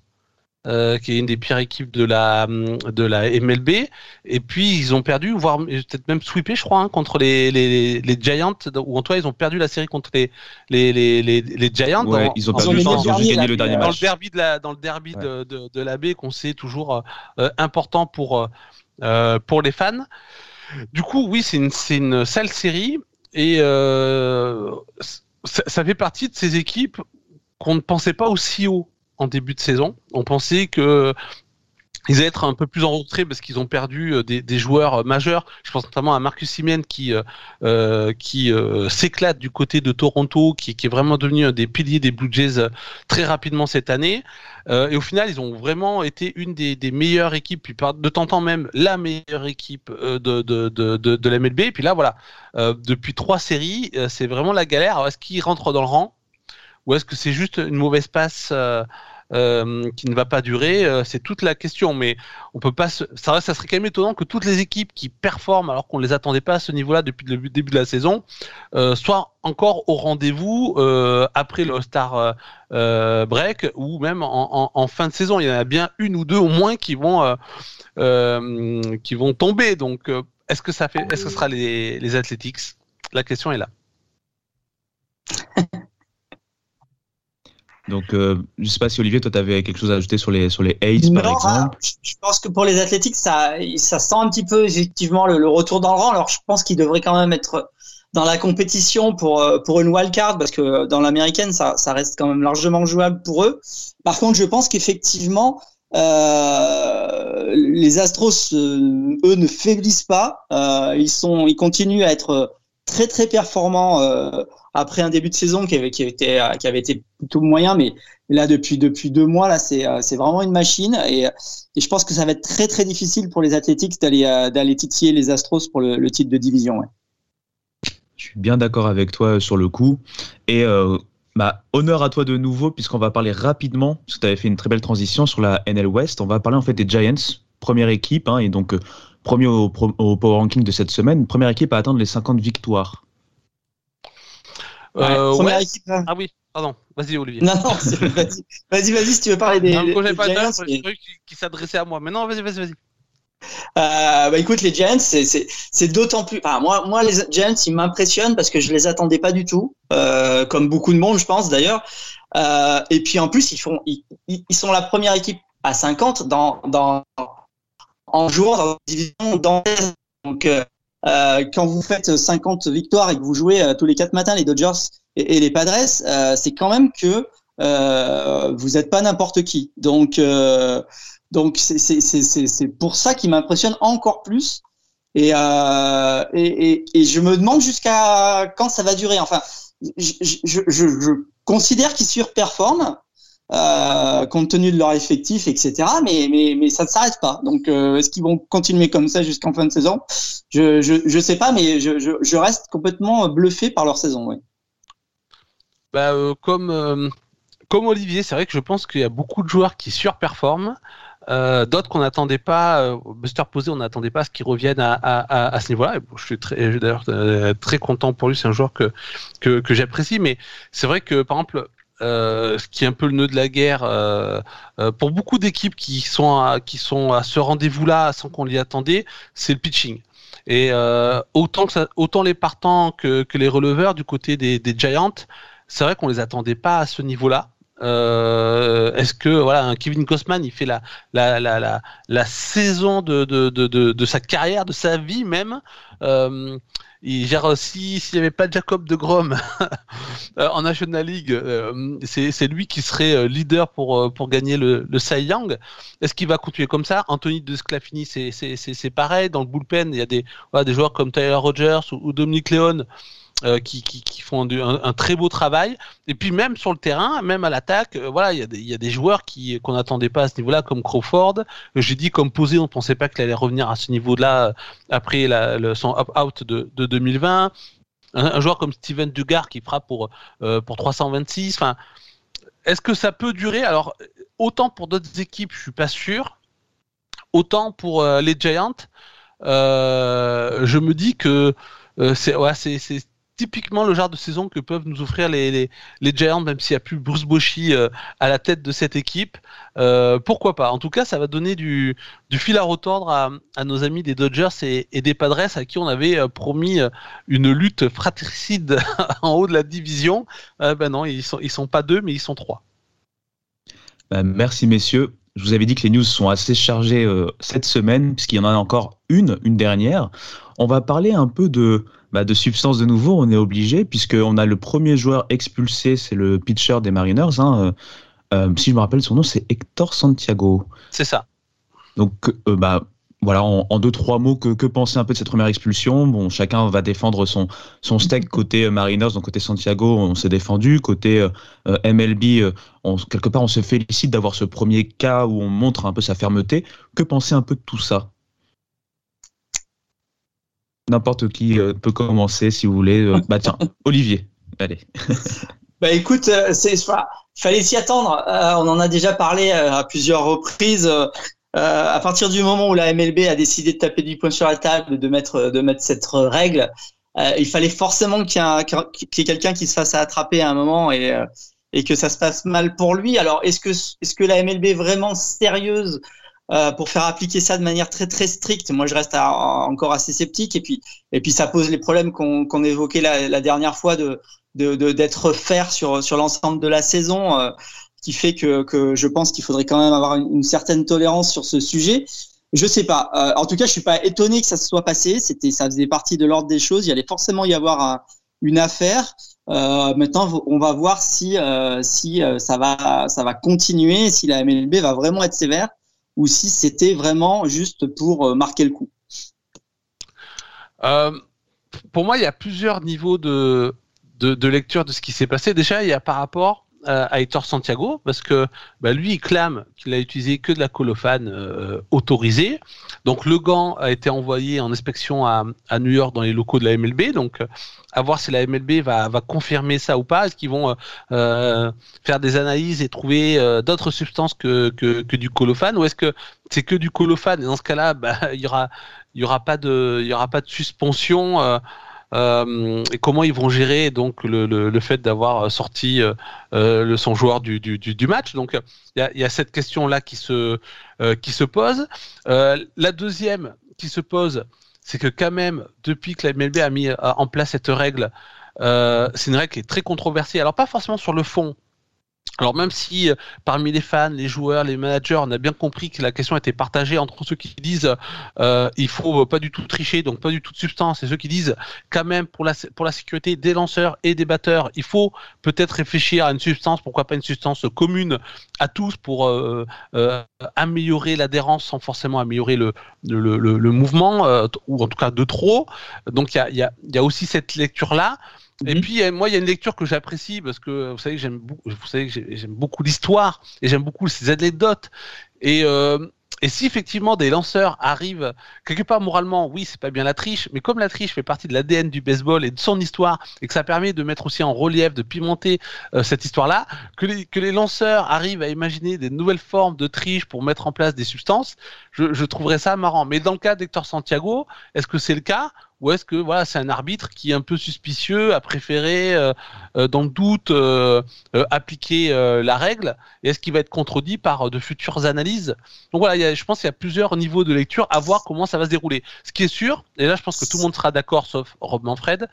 Euh, qui est une des pires équipes de la de la MLB. Et puis ils ont perdu, voire peut-être même sweepé, je crois, hein, contre les, les, les, Giants. Ou en tout cas, ils ont perdu la série contre les les, les, Giants. Ouais, ils ont perdu, dans, gagné le dernier dans match. le derby de la dans le derby de, de, de, la baie qu'on sait toujours euh, important pour euh, pour les fans. Du coup, oui, c'est une c'est une sale série et ça, fait partie de ces équipes qu'on ne pensait pas aussi haut en début de saison. On pensait que ils allaient être un peu plus en retrait parce qu'ils ont perdu euh, des, joueurs euh, majeurs. Je pense notamment à Marcus Simien qui euh, qui s'éclate du côté de Toronto, qui, est vraiment devenu un des piliers des Blue Jays très rapidement cette année. et au final, ils ont vraiment été une des, meilleures équipes, puis de temps en temps même la meilleure équipe de, de, de, de, MLB. Et puis là, voilà, depuis trois séries, c'est vraiment la galère. Est-ce qu'ils rentrent dans le rang? Ou est-ce que c'est juste une mauvaise passe euh, qui ne va pas durer euh, C'est toute la question. Mais on peut pas. Ça, ça serait quand même étonnant que toutes les équipes qui performent alors qu'on les attendait pas à ce niveau-là depuis le début de la saison euh, soient encore au rendez-vous après le Star Break ou même en, fin de saison. Il y en a bien une ou deux au moins qui vont qui vont tomber. Donc, est-ce que ça fait Est-ce que ce sera les, les Athletics? La question est là. <laughs> Donc, euh, je ne sais pas si Olivier, toi, tu avais quelque chose à ajouter sur les, sur les Aces, par exemple. Je pense que pour les Athlétiques, ça, ça sent un petit peu effectivement le, retour dans le rang. Alors, je pense qu'ils devraient quand même être dans la compétition pour, euh, pour une wildcard, parce que dans l'américaine, ça, ça reste quand même largement jouable pour eux. Par contre, je pense qu'effectivement, euh, les Astros, euh, eux, ne faiblissent pas. Euh, ils, sont, ils continuent à être très, très performants après un début de saison qui avait, qui avait, été, qui avait été plutôt moyen, mais là depuis depuis deux mois là c'est c'est vraiment une machine et, et, je pense que ça va être très très difficile pour les Athletics d'aller d'aller titiller les Astros pour le, titre de division. Je suis bien d'accord avec toi sur le coup et euh, bah, honneur à toi de nouveau puisqu'on va parler rapidement parce que tu avais fait une très belle transition sur la NL West. On va parler en fait des Giants, première équipe hein, et donc euh, premier au power ranking de cette semaine, première équipe à atteindre les 50 victoires. Euh, ah oui, pardon. Vas-y, Olivier. Non, non, vas-y, vas-y, si tu veux parler des. Non, j'ai pas Giants, qui, qui s'adressait à moi. Mais non, vas-y, vas-y, vas-y. Euh, bah écoute, les Giants, c'est d'autant plus. Moi, moi, les Giants, ils m'impressionnent parce que je les attendais pas du tout, euh, comme beaucoup de monde, je pense d'ailleurs. Euh, et puis en plus, ils font, ils, ils, sont la première équipe à 50 dans, dans en jouant dans la division dans Donc, euh, quand vous faites 50 victoires et que vous jouez euh, tous les quatre matins les Dodgers et, les Padres, euh, c'est quand même que vous n'êtes pas n'importe qui. Donc, donc c'est pour ça qui m'impressionne encore plus. Et, et, et, je me demande jusqu'à quand ça va durer. Enfin, je, je, je, je considère qu'ils surperforment. Euh, compte tenu de leur effectif, etc. Mais, ça ne s'arrête pas. Donc, euh, est-ce qu'ils vont continuer comme ça jusqu'en fin de saison? Je je sais pas, mais je, reste complètement bluffé par leur saison. Bah, euh, comme, Olivier, c'est vrai que je pense qu'il y a beaucoup de joueurs qui surperforment. D'autres qu'on n'attendait pas, Buster Posé, on n'attendait pas à ce qu'ils reviennent à, ce niveau-là. Je suis d'ailleurs très content pour lui. C'est un joueur que j'apprécie. Mais c'est vrai que, par exemple, euh, ce qui est un peu le nœud de la guerre euh, euh, pour beaucoup d'équipes qui sont à, ce rendez-vous-là sans qu'on l'y attendait, c'est le pitching. Et autant les partants que, que les releveurs du côté des, des Giants, c'est vrai qu'on les attendait pas à ce niveau-là. Est-ce que voilà Kevin Costman il fait la la, la, la, la saison de, de, de, de, sa carrière de sa vie même il gère aussi s'il n'y avait pas Jacob de Grom <laughs> euh, en National League, euh, c'est lui qui serait euh, leader pour, pour gagner le, le Cy Young. Est-ce qu'il va continuer comme ça? Anthony de Sclafini, c'est pareil. Dans le bullpen, il y a des, voilà, des joueurs comme Tyler Rogers ou, ou Dominique Léon euh, qui, font un, très beau travail. Et puis même sur le terrain, même à l'attaque, euh, voilà, il y, a des, joueurs qui qu'on n'attendait pas à ce niveau-là, comme Crawford. Euh, j'ai dit comme posé, on ne pensait pas qu'il allait revenir à ce niveau-là après son up-out de, de 2020. Un, joueur comme Steven Dugar qui frappe pour pour 326. Enfin, est-ce que ça peut durer? Alors autant pour d'autres équipes, je suis pas sûr. Autant pour les Giants, je me dis que c'est typiquement le genre de saison que peuvent nous offrir les, les, Giants, même s'il n'y a plus Bruce Bochy euh, à la tête de cette équipe. Euh, pourquoi pas? En tout cas, ça va donner du, du fil à retordre à, à, nos amis des Dodgers et, des Padres à qui on avait euh, promis une lutte fratricide <laughs> en haut de la division. ben non, ils sont, ils sont pas deux, mais ils sont trois. Ben, merci messieurs. Je vous avais dit que les news sont assez chargées cette semaine, puisqu'il y en a encore une, une dernière. On va parler un peu de bah, de substance de nouveau, on est obligé, puisqu'on a le premier joueur expulsé, c'est le pitcher des Mariners. Hein, si je me rappelle son nom, c'est Hector Santiago. C'est ça. Donc, bah, voilà, en, deux, trois mots, que, que, penser un peu de cette première expulsion? Bon, chacun va défendre son, son steak côté euh, Mariners, donc côté Santiago, on s'est défendu. Côté euh, euh, MLB, on, quelque part, on se félicite d'avoir ce premier cas où on montre un peu sa fermeté. Que penser un peu de tout ça? N'importe qui peut commencer si vous voulez. bah tiens, <laughs> Olivier, allez. bah écoute, c'est fallait s'y attendre. on en a déjà parlé à plusieurs reprises. Euh, à partir du moment où la MLB a décidé de taper du poing sur la table, de mettre, de mettre cette règle, euh, il fallait forcément qu'il y ait, quelqu'un qui se fasse attraper à un moment et, euh, et que ça se passe mal pour lui. Alors, est-ce que, est-ce que la MLB est vraiment sérieuse euh, pour faire appliquer ça de manière très très stricte Moi, je reste encore assez sceptique. Et puis, et puis, ça pose les problèmes qu'on, qu'on évoquait la, la, dernière fois de, de, de d'être faire sur sur l'ensemble de la saison. Euh, qui fait que, que je pense qu'il faudrait quand même avoir une, certaine tolérance sur ce sujet. Je sais pas. Euh, en tout cas, je suis pas étonné que ça se soit passé. C'était, ça faisait partie de l'ordre des choses. Il allait forcément y avoir une affaire. Euh, maintenant, on va voir si euh, si euh, ça va ça va continuer, si la MLB va vraiment être sévère ou si c'était vraiment juste pour euh, marquer le coup. pour moi, il y a plusieurs niveaux de, lecture de ce qui s'est passé. Déjà, il y a par rapport euh, à Hector Santiago parce que bah, lui il clame qu'il a utilisé que de la colophane euh, autorisée. Donc le gant a été envoyé en inspection à, New York dans les locaux de la MLB. Donc euh, à voir si la MLB va, va confirmer ça ou pas. Est-ce qu'ils vont euh, faire des analyses et trouver d'autres substances que, que, du colophane ou est-ce que c'est que du colophane? Et dans ce cas-là bah, il y aura y aura aura pas de suspension euh, et comment ils vont gérer donc le, le, le fait d'avoir sorti euh, euh, le son joueur du, du, du, match. Donc il y a, y a, cette question là qui se euh, qui se pose. la deuxième qui se pose, c'est que quand même depuis que la MLB a mis en place cette règle, c'est une règle qui est très controversée. Alors pas forcément sur le fond, alors même si euh, parmi les fans, les joueurs, les managers, on a bien compris que la question était partagée entre ceux qui disent euh, il faut pas du tout tricher, donc pas du tout de substance, et ceux qui disent quand même pour la sécurité des lanceurs et des batteurs, il faut peut-être réfléchir à une substance, pourquoi pas une substance commune à tous pour euh, euh, améliorer l'adhérence sans forcément améliorer le mouvement euh, ou en tout cas de trop. Donc il y a aussi cette lecture là. Et mhm. puis moi, il y a une lecture que j'apprécie parce que vous savez que j'aime, vous savez que j'aime beaucoup l'histoire et j'aime beaucoup ces anecdotes. Et euh, et si effectivement des lanceurs arrivent quelque part moralement, oui, c'est pas bien la triche, mais comme la triche fait partie de l'ADN du baseball et de son histoire, et que ça permet de mettre aussi en relief, de pimenter euh, cette histoire-là, que les, que les lanceurs arrivent à imaginer des nouvelles formes de triche pour mettre en place des substances, je, je trouverais ça marrant. Mais dans le cas d'Hector Santiago, est-ce que c'est le cas ou est-ce que voilà c'est un arbitre qui est un peu suspicieux a préféré euh, euh, dans le doute euh, euh appliquer la règle et est-ce qu'il va être contredit par de futures analyses? Donc voilà je pense qu'il y a plusieurs niveaux de lecture à voir comment ça va se dérouler. Ce qui est sûr et là je pense que tout le monde sera d'accord sauf Rob Manfred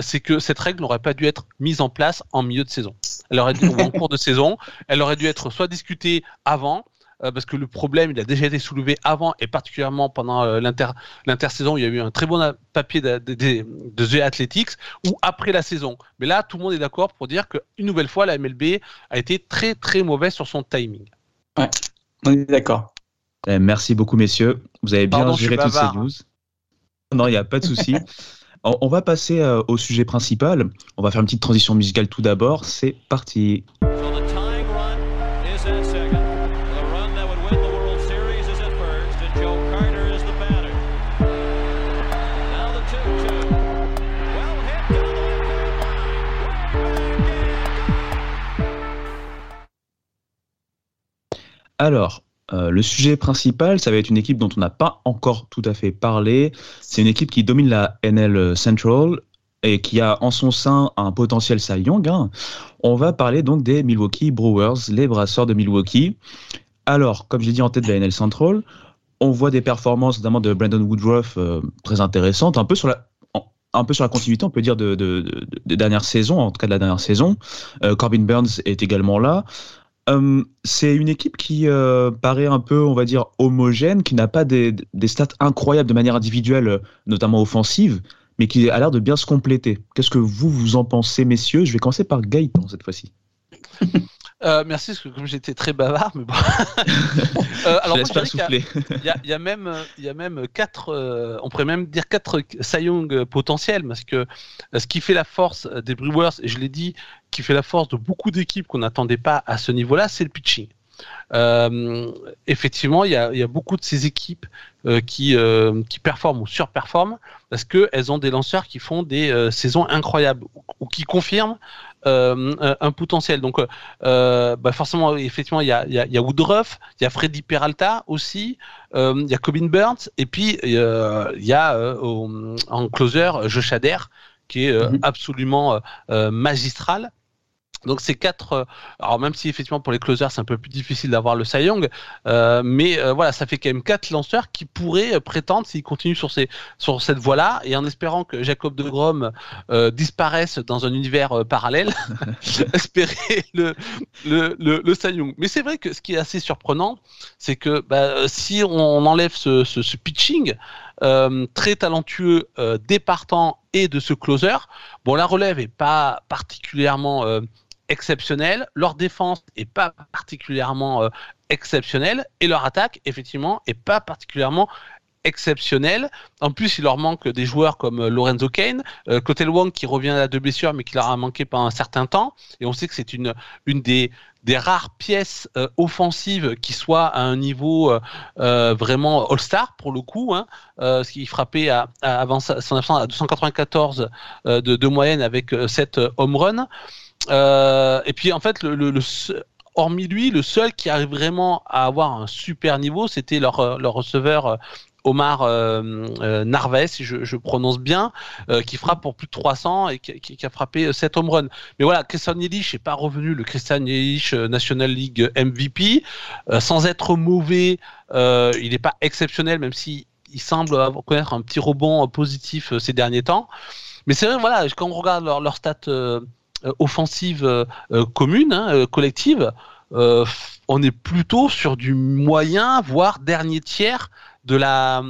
c'est que cette règle n'aurait pas dû être mise en place en milieu de saison. Elle aurait dû, ou en cours de saison. Elle aurait dû être soit discutée avant euh, parce que le problème, il a déjà été soulevé avant et particulièrement pendant euh, l'intersaison. Il y a eu un très bon papier de, de, de, The Athletics ou après la saison. Mais là, tout le monde est d'accord pour dire qu'une nouvelle fois, la MLB a été très très mauvaise sur son timing. Ouais, on est d'accord. Eh, merci beaucoup, messieurs. Vous avez bien Pardon, géré toutes ces news. Non, il n'y a pas de souci. <laughs> On va passer euh, au sujet principal. On va faire une petite transition musicale tout d'abord. C'est parti. Alors, euh, le sujet principal, ça va être une équipe dont on n'a pas encore tout à fait parlé. C'est une équipe qui domine la NL Central et qui a en son sein un potentiel Cy. Hein. On va parler donc des Milwaukee Brewers, les brasseurs de Milwaukee. Alors, comme j'ai dit en tête de la NL Central, on voit des performances notamment de Brandon Woodruff euh, très intéressantes, un peu sur la continuité, on peut dire, de, de, de, de dernière saison, en tout cas de la dernière saison. Euh, Corbin Burns est également là. Euh, c'est une équipe qui euh, paraît un peu, on va dire, homogène, qui n'a pas des, stats incroyables de manière individuelle, notamment offensive, mais qui a l'air de bien se compléter. Qu'est-ce que vous, vous en pensez, messieurs? Je vais commencer par Gaëtan cette fois-ci. Euh, merci, parce que comme j'étais très bavard, mais bon. <laughs> euh, alors, moi, y il y, a, il y a même, il y a même quatre, euh, on pourrait même dire quatre Sayong potentiels, parce que euh, ce qui fait la force des Brewers, et je l'ai dit, qui fait la force de beaucoup d'équipes qu'on n'attendait pas à ce niveau-là, c'est le pitching. Effectivement, il y, a, il y a beaucoup de ces équipes qui, qui performent ou surperforment parce qu'elles ont des lanceurs qui font des saisons incroyables ou, ou qui confirment un, un potentiel. Donc, euh, euh, bah forcément, effectivement, il y a, il y a, il y a Woodruff, il y a Freddy Peralta aussi, euh, il y a Corbin Burns, et puis euh, il y a euh, en closer Josh Adair, qui est euh, Mhm. absolument euh, euh, magistral. Donc ces quatre, euh, alors même si effectivement pour les closers c'est un peu plus difficile d'avoir le Cy Young, euh, mais euh, voilà ça fait quand même quatre lanceurs qui pourraient prétendre s'ils continuent sur ces sur cette voie-là et en espérant que Jacob de Grom euh, disparaisse dans un univers parallèle, <laughs> <laughs> espérer le le le, le Cy Young. Mais c'est vrai que ce qui est assez surprenant, c'est que bah, si on enlève ce, ce, ce pitching euh, très talentueux euh, des partants et de ce closer, bon la relève est pas particulièrement euh, exceptionnelle, leur défense est pas particulièrement euh, exceptionnelle et leur attaque effectivement est pas particulièrement exceptionnelle. En plus, il leur manque des joueurs comme euh, Lorenzo Kane, euh, Cotel Wong qui revient à deux blessures mais qui leur a manqué pendant un certain temps. Et on sait que c'est une, une des, des rares pièces euh, offensives qui soit à un niveau vraiment All-Star pour le coup, hein, ce qui frappait à, avant son absence à 294 euh, de, de moyenne avec 7 home runs. Euh, et puis en fait, le, le- le hormis lui, le seul qui arrive vraiment à avoir un super niveau, c'était leur, euh, leur receveur euh, Omar euh, euh, si je, je prononce bien, euh, qui frappe pour plus de 300 et qui, qui- qui a frappé 7 home runs. Mais voilà, Christian Yelich n'est pas revenu le Christian Yelich euh, National League MVP. Euh, sans être mauvais, euh, il n'est pas exceptionnel, même si il semble avoir- connaître un petit rebond euh, positif euh, ces derniers temps. Mais c'est vrai, voilà, quand on regarde leur, leur stats euh, euh, offensive euh, euh, commune, hein, euh, collective, euh, on est plutôt sur du moyen, voire dernier tiers de la,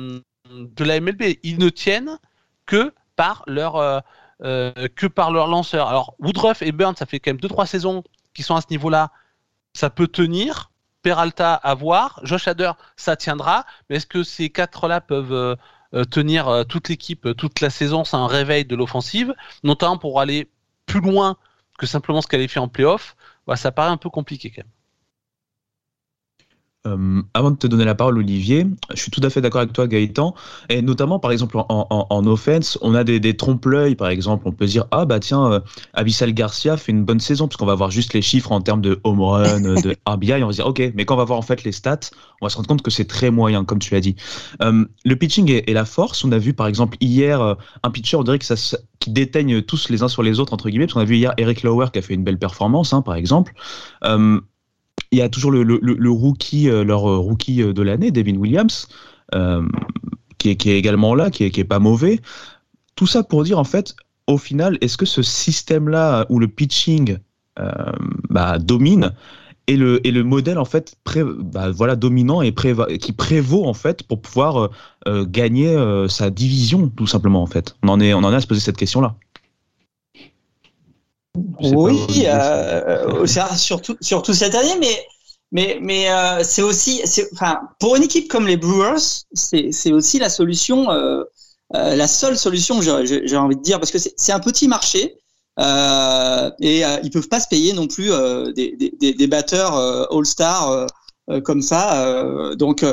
de la MLB. Ils ne tiennent que par leur, euh, euh, que par leur lanceur. Alors, Woodruff et Burns, ça fait quand même 2-3 saisons qui sont à ce niveau-là. Ça peut tenir. Peralta à voir. Josh Hader, ça tiendra. Mais est-ce que ces quatre-là peuvent euh, euh, tenir euh, toute l'équipe euh, toute la saison C'est un réveil de l'offensive, notamment pour aller plus loin que simplement se qualifier en playoff. Voilà, ça paraît un peu compliqué quand même. Euh, avant de te donner la parole, Olivier, je suis tout à fait d'accord avec toi, Gaëtan. Et notamment, par exemple, en, en, en offense, on a des, des trompe-l'œil, par exemple. On peut se dire, ah bah tiens, euh, Abyssal Garcia fait une bonne saison, puisqu'on va voir juste les chiffres en termes de home run, euh, de <laughs> RBI. On va se dire, ok, mais quand on va voir en fait les stats, on va se rendre compte que c'est très moyen, comme tu l'as dit. Euh, le pitching est, est la force. On a vu, par exemple, hier, un pitcher, on dirait que ça, se- qui déteigne tous les uns sur les autres, entre guillemets, parce qu'on a vu hier Eric Lauer qui a fait une belle performance, hein, par exemple. Euh, il y a toujours le, rookie, euh, leur euh, rookie de l'année, Devin Williams, qui, est, également là, qui est, qui est pas mauvais. Tout ça pour dire, en fait, au final, est-ce que ce système-là où le pitching bah, domine est le, est le modèle en fait pré- bah, voilà, dominant et qui prévaut en fait pour pouvoir euh, euh, gagner euh, sa division tout simplement en fait. On en est on en est à se poser cette question là. Oui, euh, surtout, surtout cette année, mais, mais, mais c'est aussi, enfin, pour une équipe comme les Brewers, c'est aussi la solution, la seule solution, j'ai- envie de dire, parce que c'est c'est un petit marché euh, et euh, ils peuvent pas se payer non plus euh, des, des, des- batteurs euh, All-Star euh, euh, comme ça. donc,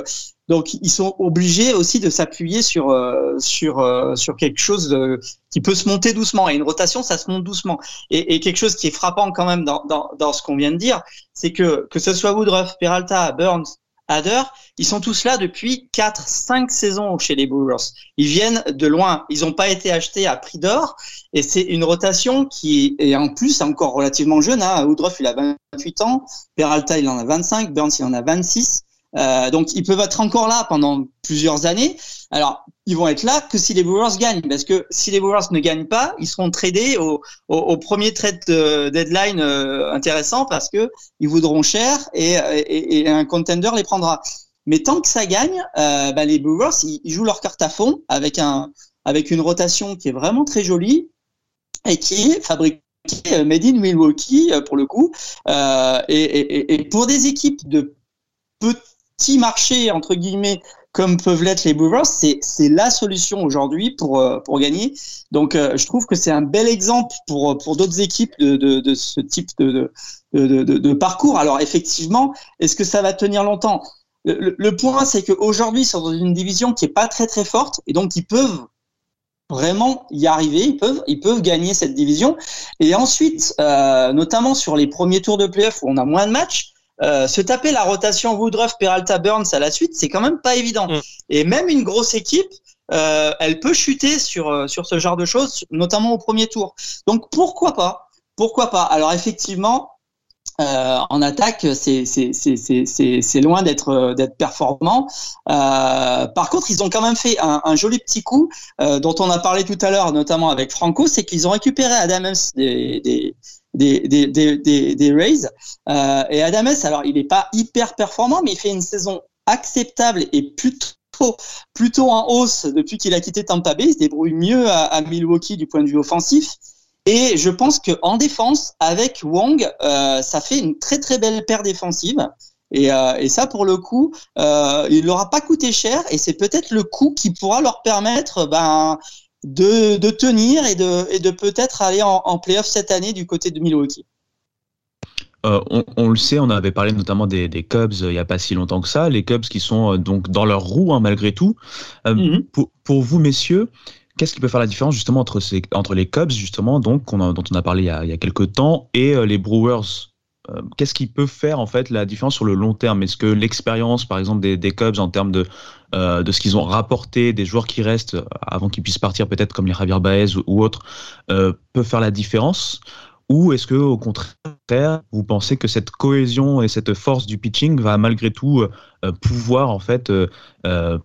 donc, ils sont obligés aussi de s'appuyer sur sur sur quelque chose de- qui peut se monter doucement. Et une rotation, ça se monte doucement. Et, et quelque chose qui est frappant quand même dans, dans, dans ce qu'on vient de dire, c'est que que ce soit Woodruff, Peralta, Burns, Hader, ils sont tous là depuis 4, 5 saisons chez les Brewers. Ils viennent de loin. Ils n'ont pas été achetés à prix d'or. Et c'est une rotation qui est en plus encore relativement jeune. Hein. Woodruff, il a 28 ans. Peralta, il en a 25. Burns, il en a 26. Euh, donc, ils peuvent être encore là pendant plusieurs années. Alors, ils vont être là que si les Brewers gagnent, parce que si les Brewers ne gagnent pas, ils seront tradés au, au, au premier trade euh, deadline euh, intéressant parce que ils voudront cher et, et, et un contender les prendra. Mais tant que ça gagne, euh, bah, les Brewers ils, jouent leur carte à fond avec un avec une rotation qui est vraiment très jolie et qui est fabriquée made in Milwaukee pour le coup. et, et, pour des équipes de petits marchés entre guillemets comme peuvent l'être les Brewers, c'est la solution aujourd'hui pour euh, pour gagner. Donc euh, je trouve que c'est un bel exemple pour pour d'autres équipes de, de, ce type de de, parcours. Alors effectivement, est-ce que ça va tenir longtemps? Le, point, c'est qu'aujourd'hui, ils sont dans une division qui est pas très très forte et donc ils peuvent vraiment y arriver, ils peuvent, ils peuvent gagner cette division. Et ensuite, euh, notamment sur les premiers tours de playoff où on a moins de matchs, euh, se taper la rotation Woodruff, Peralta, Burns à la suite, c'est quand même pas évident. Mm. Et même une grosse équipe, euh, elle peut chuter sur euh, sur ce genre de choses, notamment au premier tour. Donc pourquoi pas? Pourquoi pas? Alors effectivement, en attaque, c'est loin d'être d'être performant. par contre, ils ont quand même fait un, joli petit coup dont on a parlé tout à l'heure, notamment avec Franco, c'est qu'ils ont récupéré Adams des, des des, des, des, des, Rays. Euh, et Adams, alors il n'est pas hyper performant, mais il fait une saison acceptable et plutôt plutôt en hausse depuis qu'il a quitté Tampa Bay. Il se débrouille mieux à, Milwaukee du point de vue offensif. Et je pense qu'en défense, avec Wong, euh, ça fait une très très belle paire défensive. Et, euh, et ça, pour le coup, euh, il leur a pas coûté cher. Et c'est peut-être le coup qui pourra leur permettre ben, de, de tenir et de, et de peut-être aller en, en playoff cette année du côté de Milwaukee. Euh, on, on, le sait, on avait parlé notamment des, des Cubs euh, il n'y a pas si longtemps que ça, les Cubs qui sont euh, donc dans leur roue hein, malgré tout. Mm-hmm. pour, pour, vous, messieurs, qu'est-ce qui peut faire la différence justement entre, ces, entre les Cubs justement donc on a, dont on a parlé il y a, il y a quelques temps et les Brewers? Qu'est-ce qui peut faire en fait la différence sur le long terme? Est-ce que l'expérience, par exemple, des, Cubs en termes de, euh, de ce qu'ils ont rapporté, des joueurs qui restent euh, avant qu'ils puissent partir, peut-être comme les Javier Baez ou, autres, euh, peut faire la différence? Ou est-ce que, au contraire, vous pensez que cette cohésion et cette force du pitching va malgré tout euh, pouvoir en fait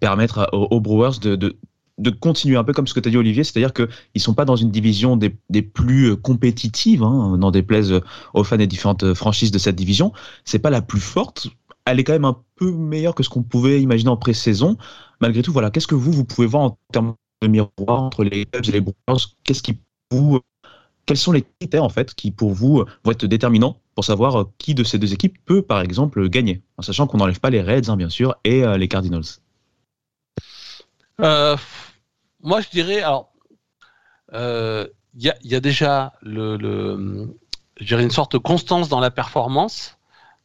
permettre aux, aux Brewers de, de continuer un peu comme ce que tu as dit Olivier, c'est-à-dire qu'ils ne sont pas dans une division des, plus euh, compétitives, hein, n'en déplaise aux fans des différentes euh, franchises de cette division. C'est pas la plus forte. Elle est quand même un peu meilleure que ce qu'on pouvait imaginer en pré-saison. Malgré tout, voilà, qu'est-ce que vous, vous pouvez voir en termes de miroir entre les Cubs et les Brewers? Qui vous, quels sont les critères en fait qui pour vous vont être déterminants pour savoir qui de ces deux équipes peut par exemple gagner, en sachant qu'on n'enlève pas les Reds hein, bien sûr et euh, les Cardinals. Euh, moi, je dirais, alors, il euh, y, a, déjà le, le une sorte de constance dans la performance.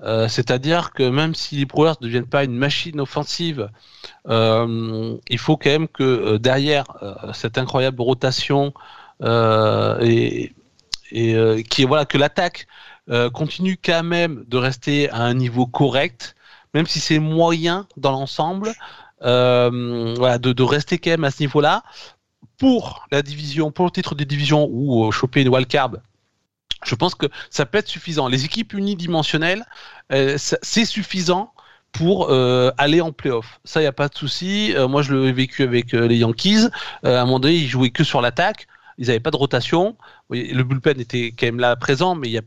Euh, C'est-à-dire que même si les Brewers ne deviennent pas une machine offensive, il faut quand même que derrière cette incroyable rotation et, et qui voilà que l'attaque continue quand même de rester à un niveau correct, même si c'est moyen dans l'ensemble. Euh, de, rester quand même à ce niveau-là. Pour la division, pour le titre des divisions ou euh, choper une wildcard, je pense que ça peut être suffisant. Les équipes unidimensionnelles, euh, c'est suffisant pour aller en playoff. Ça, il n'y a pas de souci. Moi, je l'ai vécu avec les Yankees. à un moment donné, ils jouaient que sur l'attaque. Ils n'avaient pas de rotation. Le bullpen était quand même là présent, mais il n'y a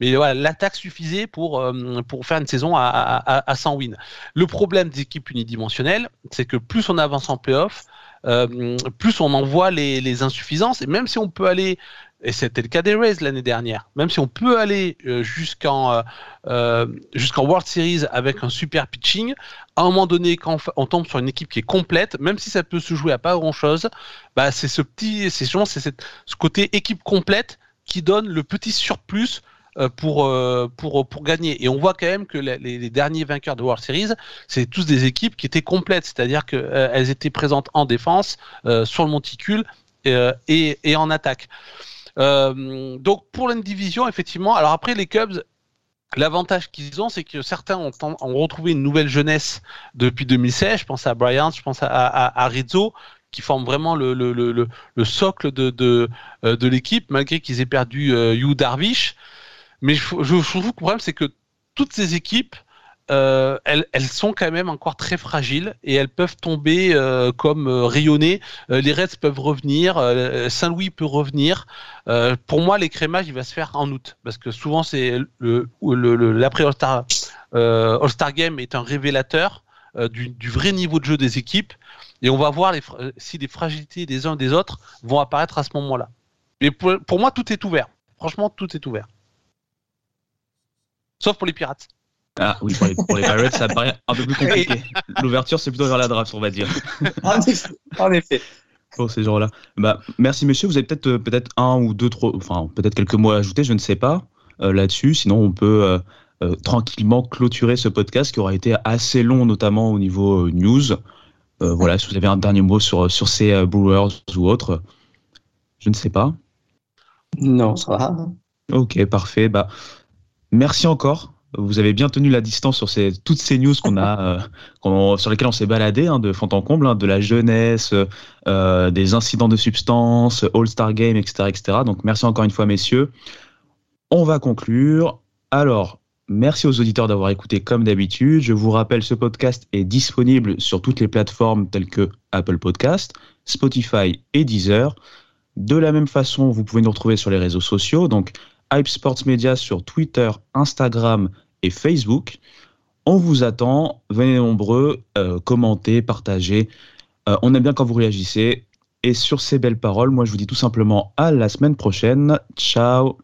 mais voilà, l'attaque suffisait pour, euh, pour faire une saison à, à, à 100 wins. Le problème des équipes unidimensionnelles, c'est que plus on avance en playoff, euh, plus on en voit les, les, insuffisances. Et même si on peut aller, et c'était le cas des Rays l'année dernière, même si on peut aller euh, jusqu'en jusqu'en World Series avec un super pitching, à un moment donné, quand on tombe sur une équipe qui est complète, même si ça peut se jouer à pas grand chose, bah c'est ce petit, c'est ce côté équipe complète qui donne le petit surplus euh, pour, euh, pour, pour gagner. Et on voit quand même que les, derniers vainqueurs de World Series, c'est tous des équipes qui étaient complètes, c'est-à-dire qu'elles euh, étaient présentes en défense, sur le monticule et, et, en attaque. donc pour l'indivision, effectivement, alors après les Cubs, L'avantage qu'ils ont, c'est que certains ont, ont, retrouvé une nouvelle jeunesse depuis 2016. Je pense à Bryant, je pense à, à Rizzo, qui forment vraiment le, le, le, le socle euh, de l'équipe, malgré qu'ils aient perdu euh, Hugh Darvish. Mais je, je, trouve que le problème, c'est que toutes ces équipes, euh, elles, sont quand même encore très fragiles et elles peuvent tomber euh, comme euh, rayonner. Euh, les Reds peuvent revenir, Saint-Louis peut revenir. pour moi, l'écrémage, il va se faire en août parce que souvent, c'est l'après All-Star All Game est un révélateur du, vrai niveau de jeu des équipes. Et on va voir les, si les fragilités des uns et des autres vont apparaître à ce moment-là. Mais pour, moi, tout est ouvert. Franchement, tout est ouvert. Sauf pour les pirates. Ah oui, pour les, Pirates, ça paraît un peu plus compliqué. L'ouverture, c'est plutôt vers la draft, on va dire. <laughs> en effet. Pour ces gens-là. Bah, merci, monsieur. Vous avez peut-être euh, peut-être un ou deux, trois, enfin, peut-être quelques mots à ajouter, je ne sais pas, euh, là-dessus. Sinon, on peut euh, tranquillement clôturer ce podcast qui aura été assez long, notamment au niveau news. Voilà, si vous avez un dernier mot sur, sur ces Brewers ou autres, je ne sais pas. Non, ça va. Ok, parfait. Bah, merci encore. Vous avez bien tenu la distance sur ces, toutes ces news qu'on a, euh, <laughs> sur lesquelles on s'est baladé hein, de fond en comble, hein, de la jeunesse, euh, des incidents de substance, All-Star Game, etc., etc. Donc merci encore une fois, messieurs. On va conclure. Alors, merci aux auditeurs d'avoir écouté comme d'habitude. Je vous rappelle, ce podcast est disponible sur toutes les plateformes telles que Apple Podcast, Spotify et Deezer. De la même façon, vous pouvez nous retrouver sur les réseaux sociaux, donc Hype Sports Media sur Twitter, Instagram et Facebook. On vous attend, venez nombreux, euh, commentez, partagez. Euh, on aime bien quand vous réagissez. Et sur ces belles paroles, moi je vous dis tout simplement à la semaine prochaine. Ciao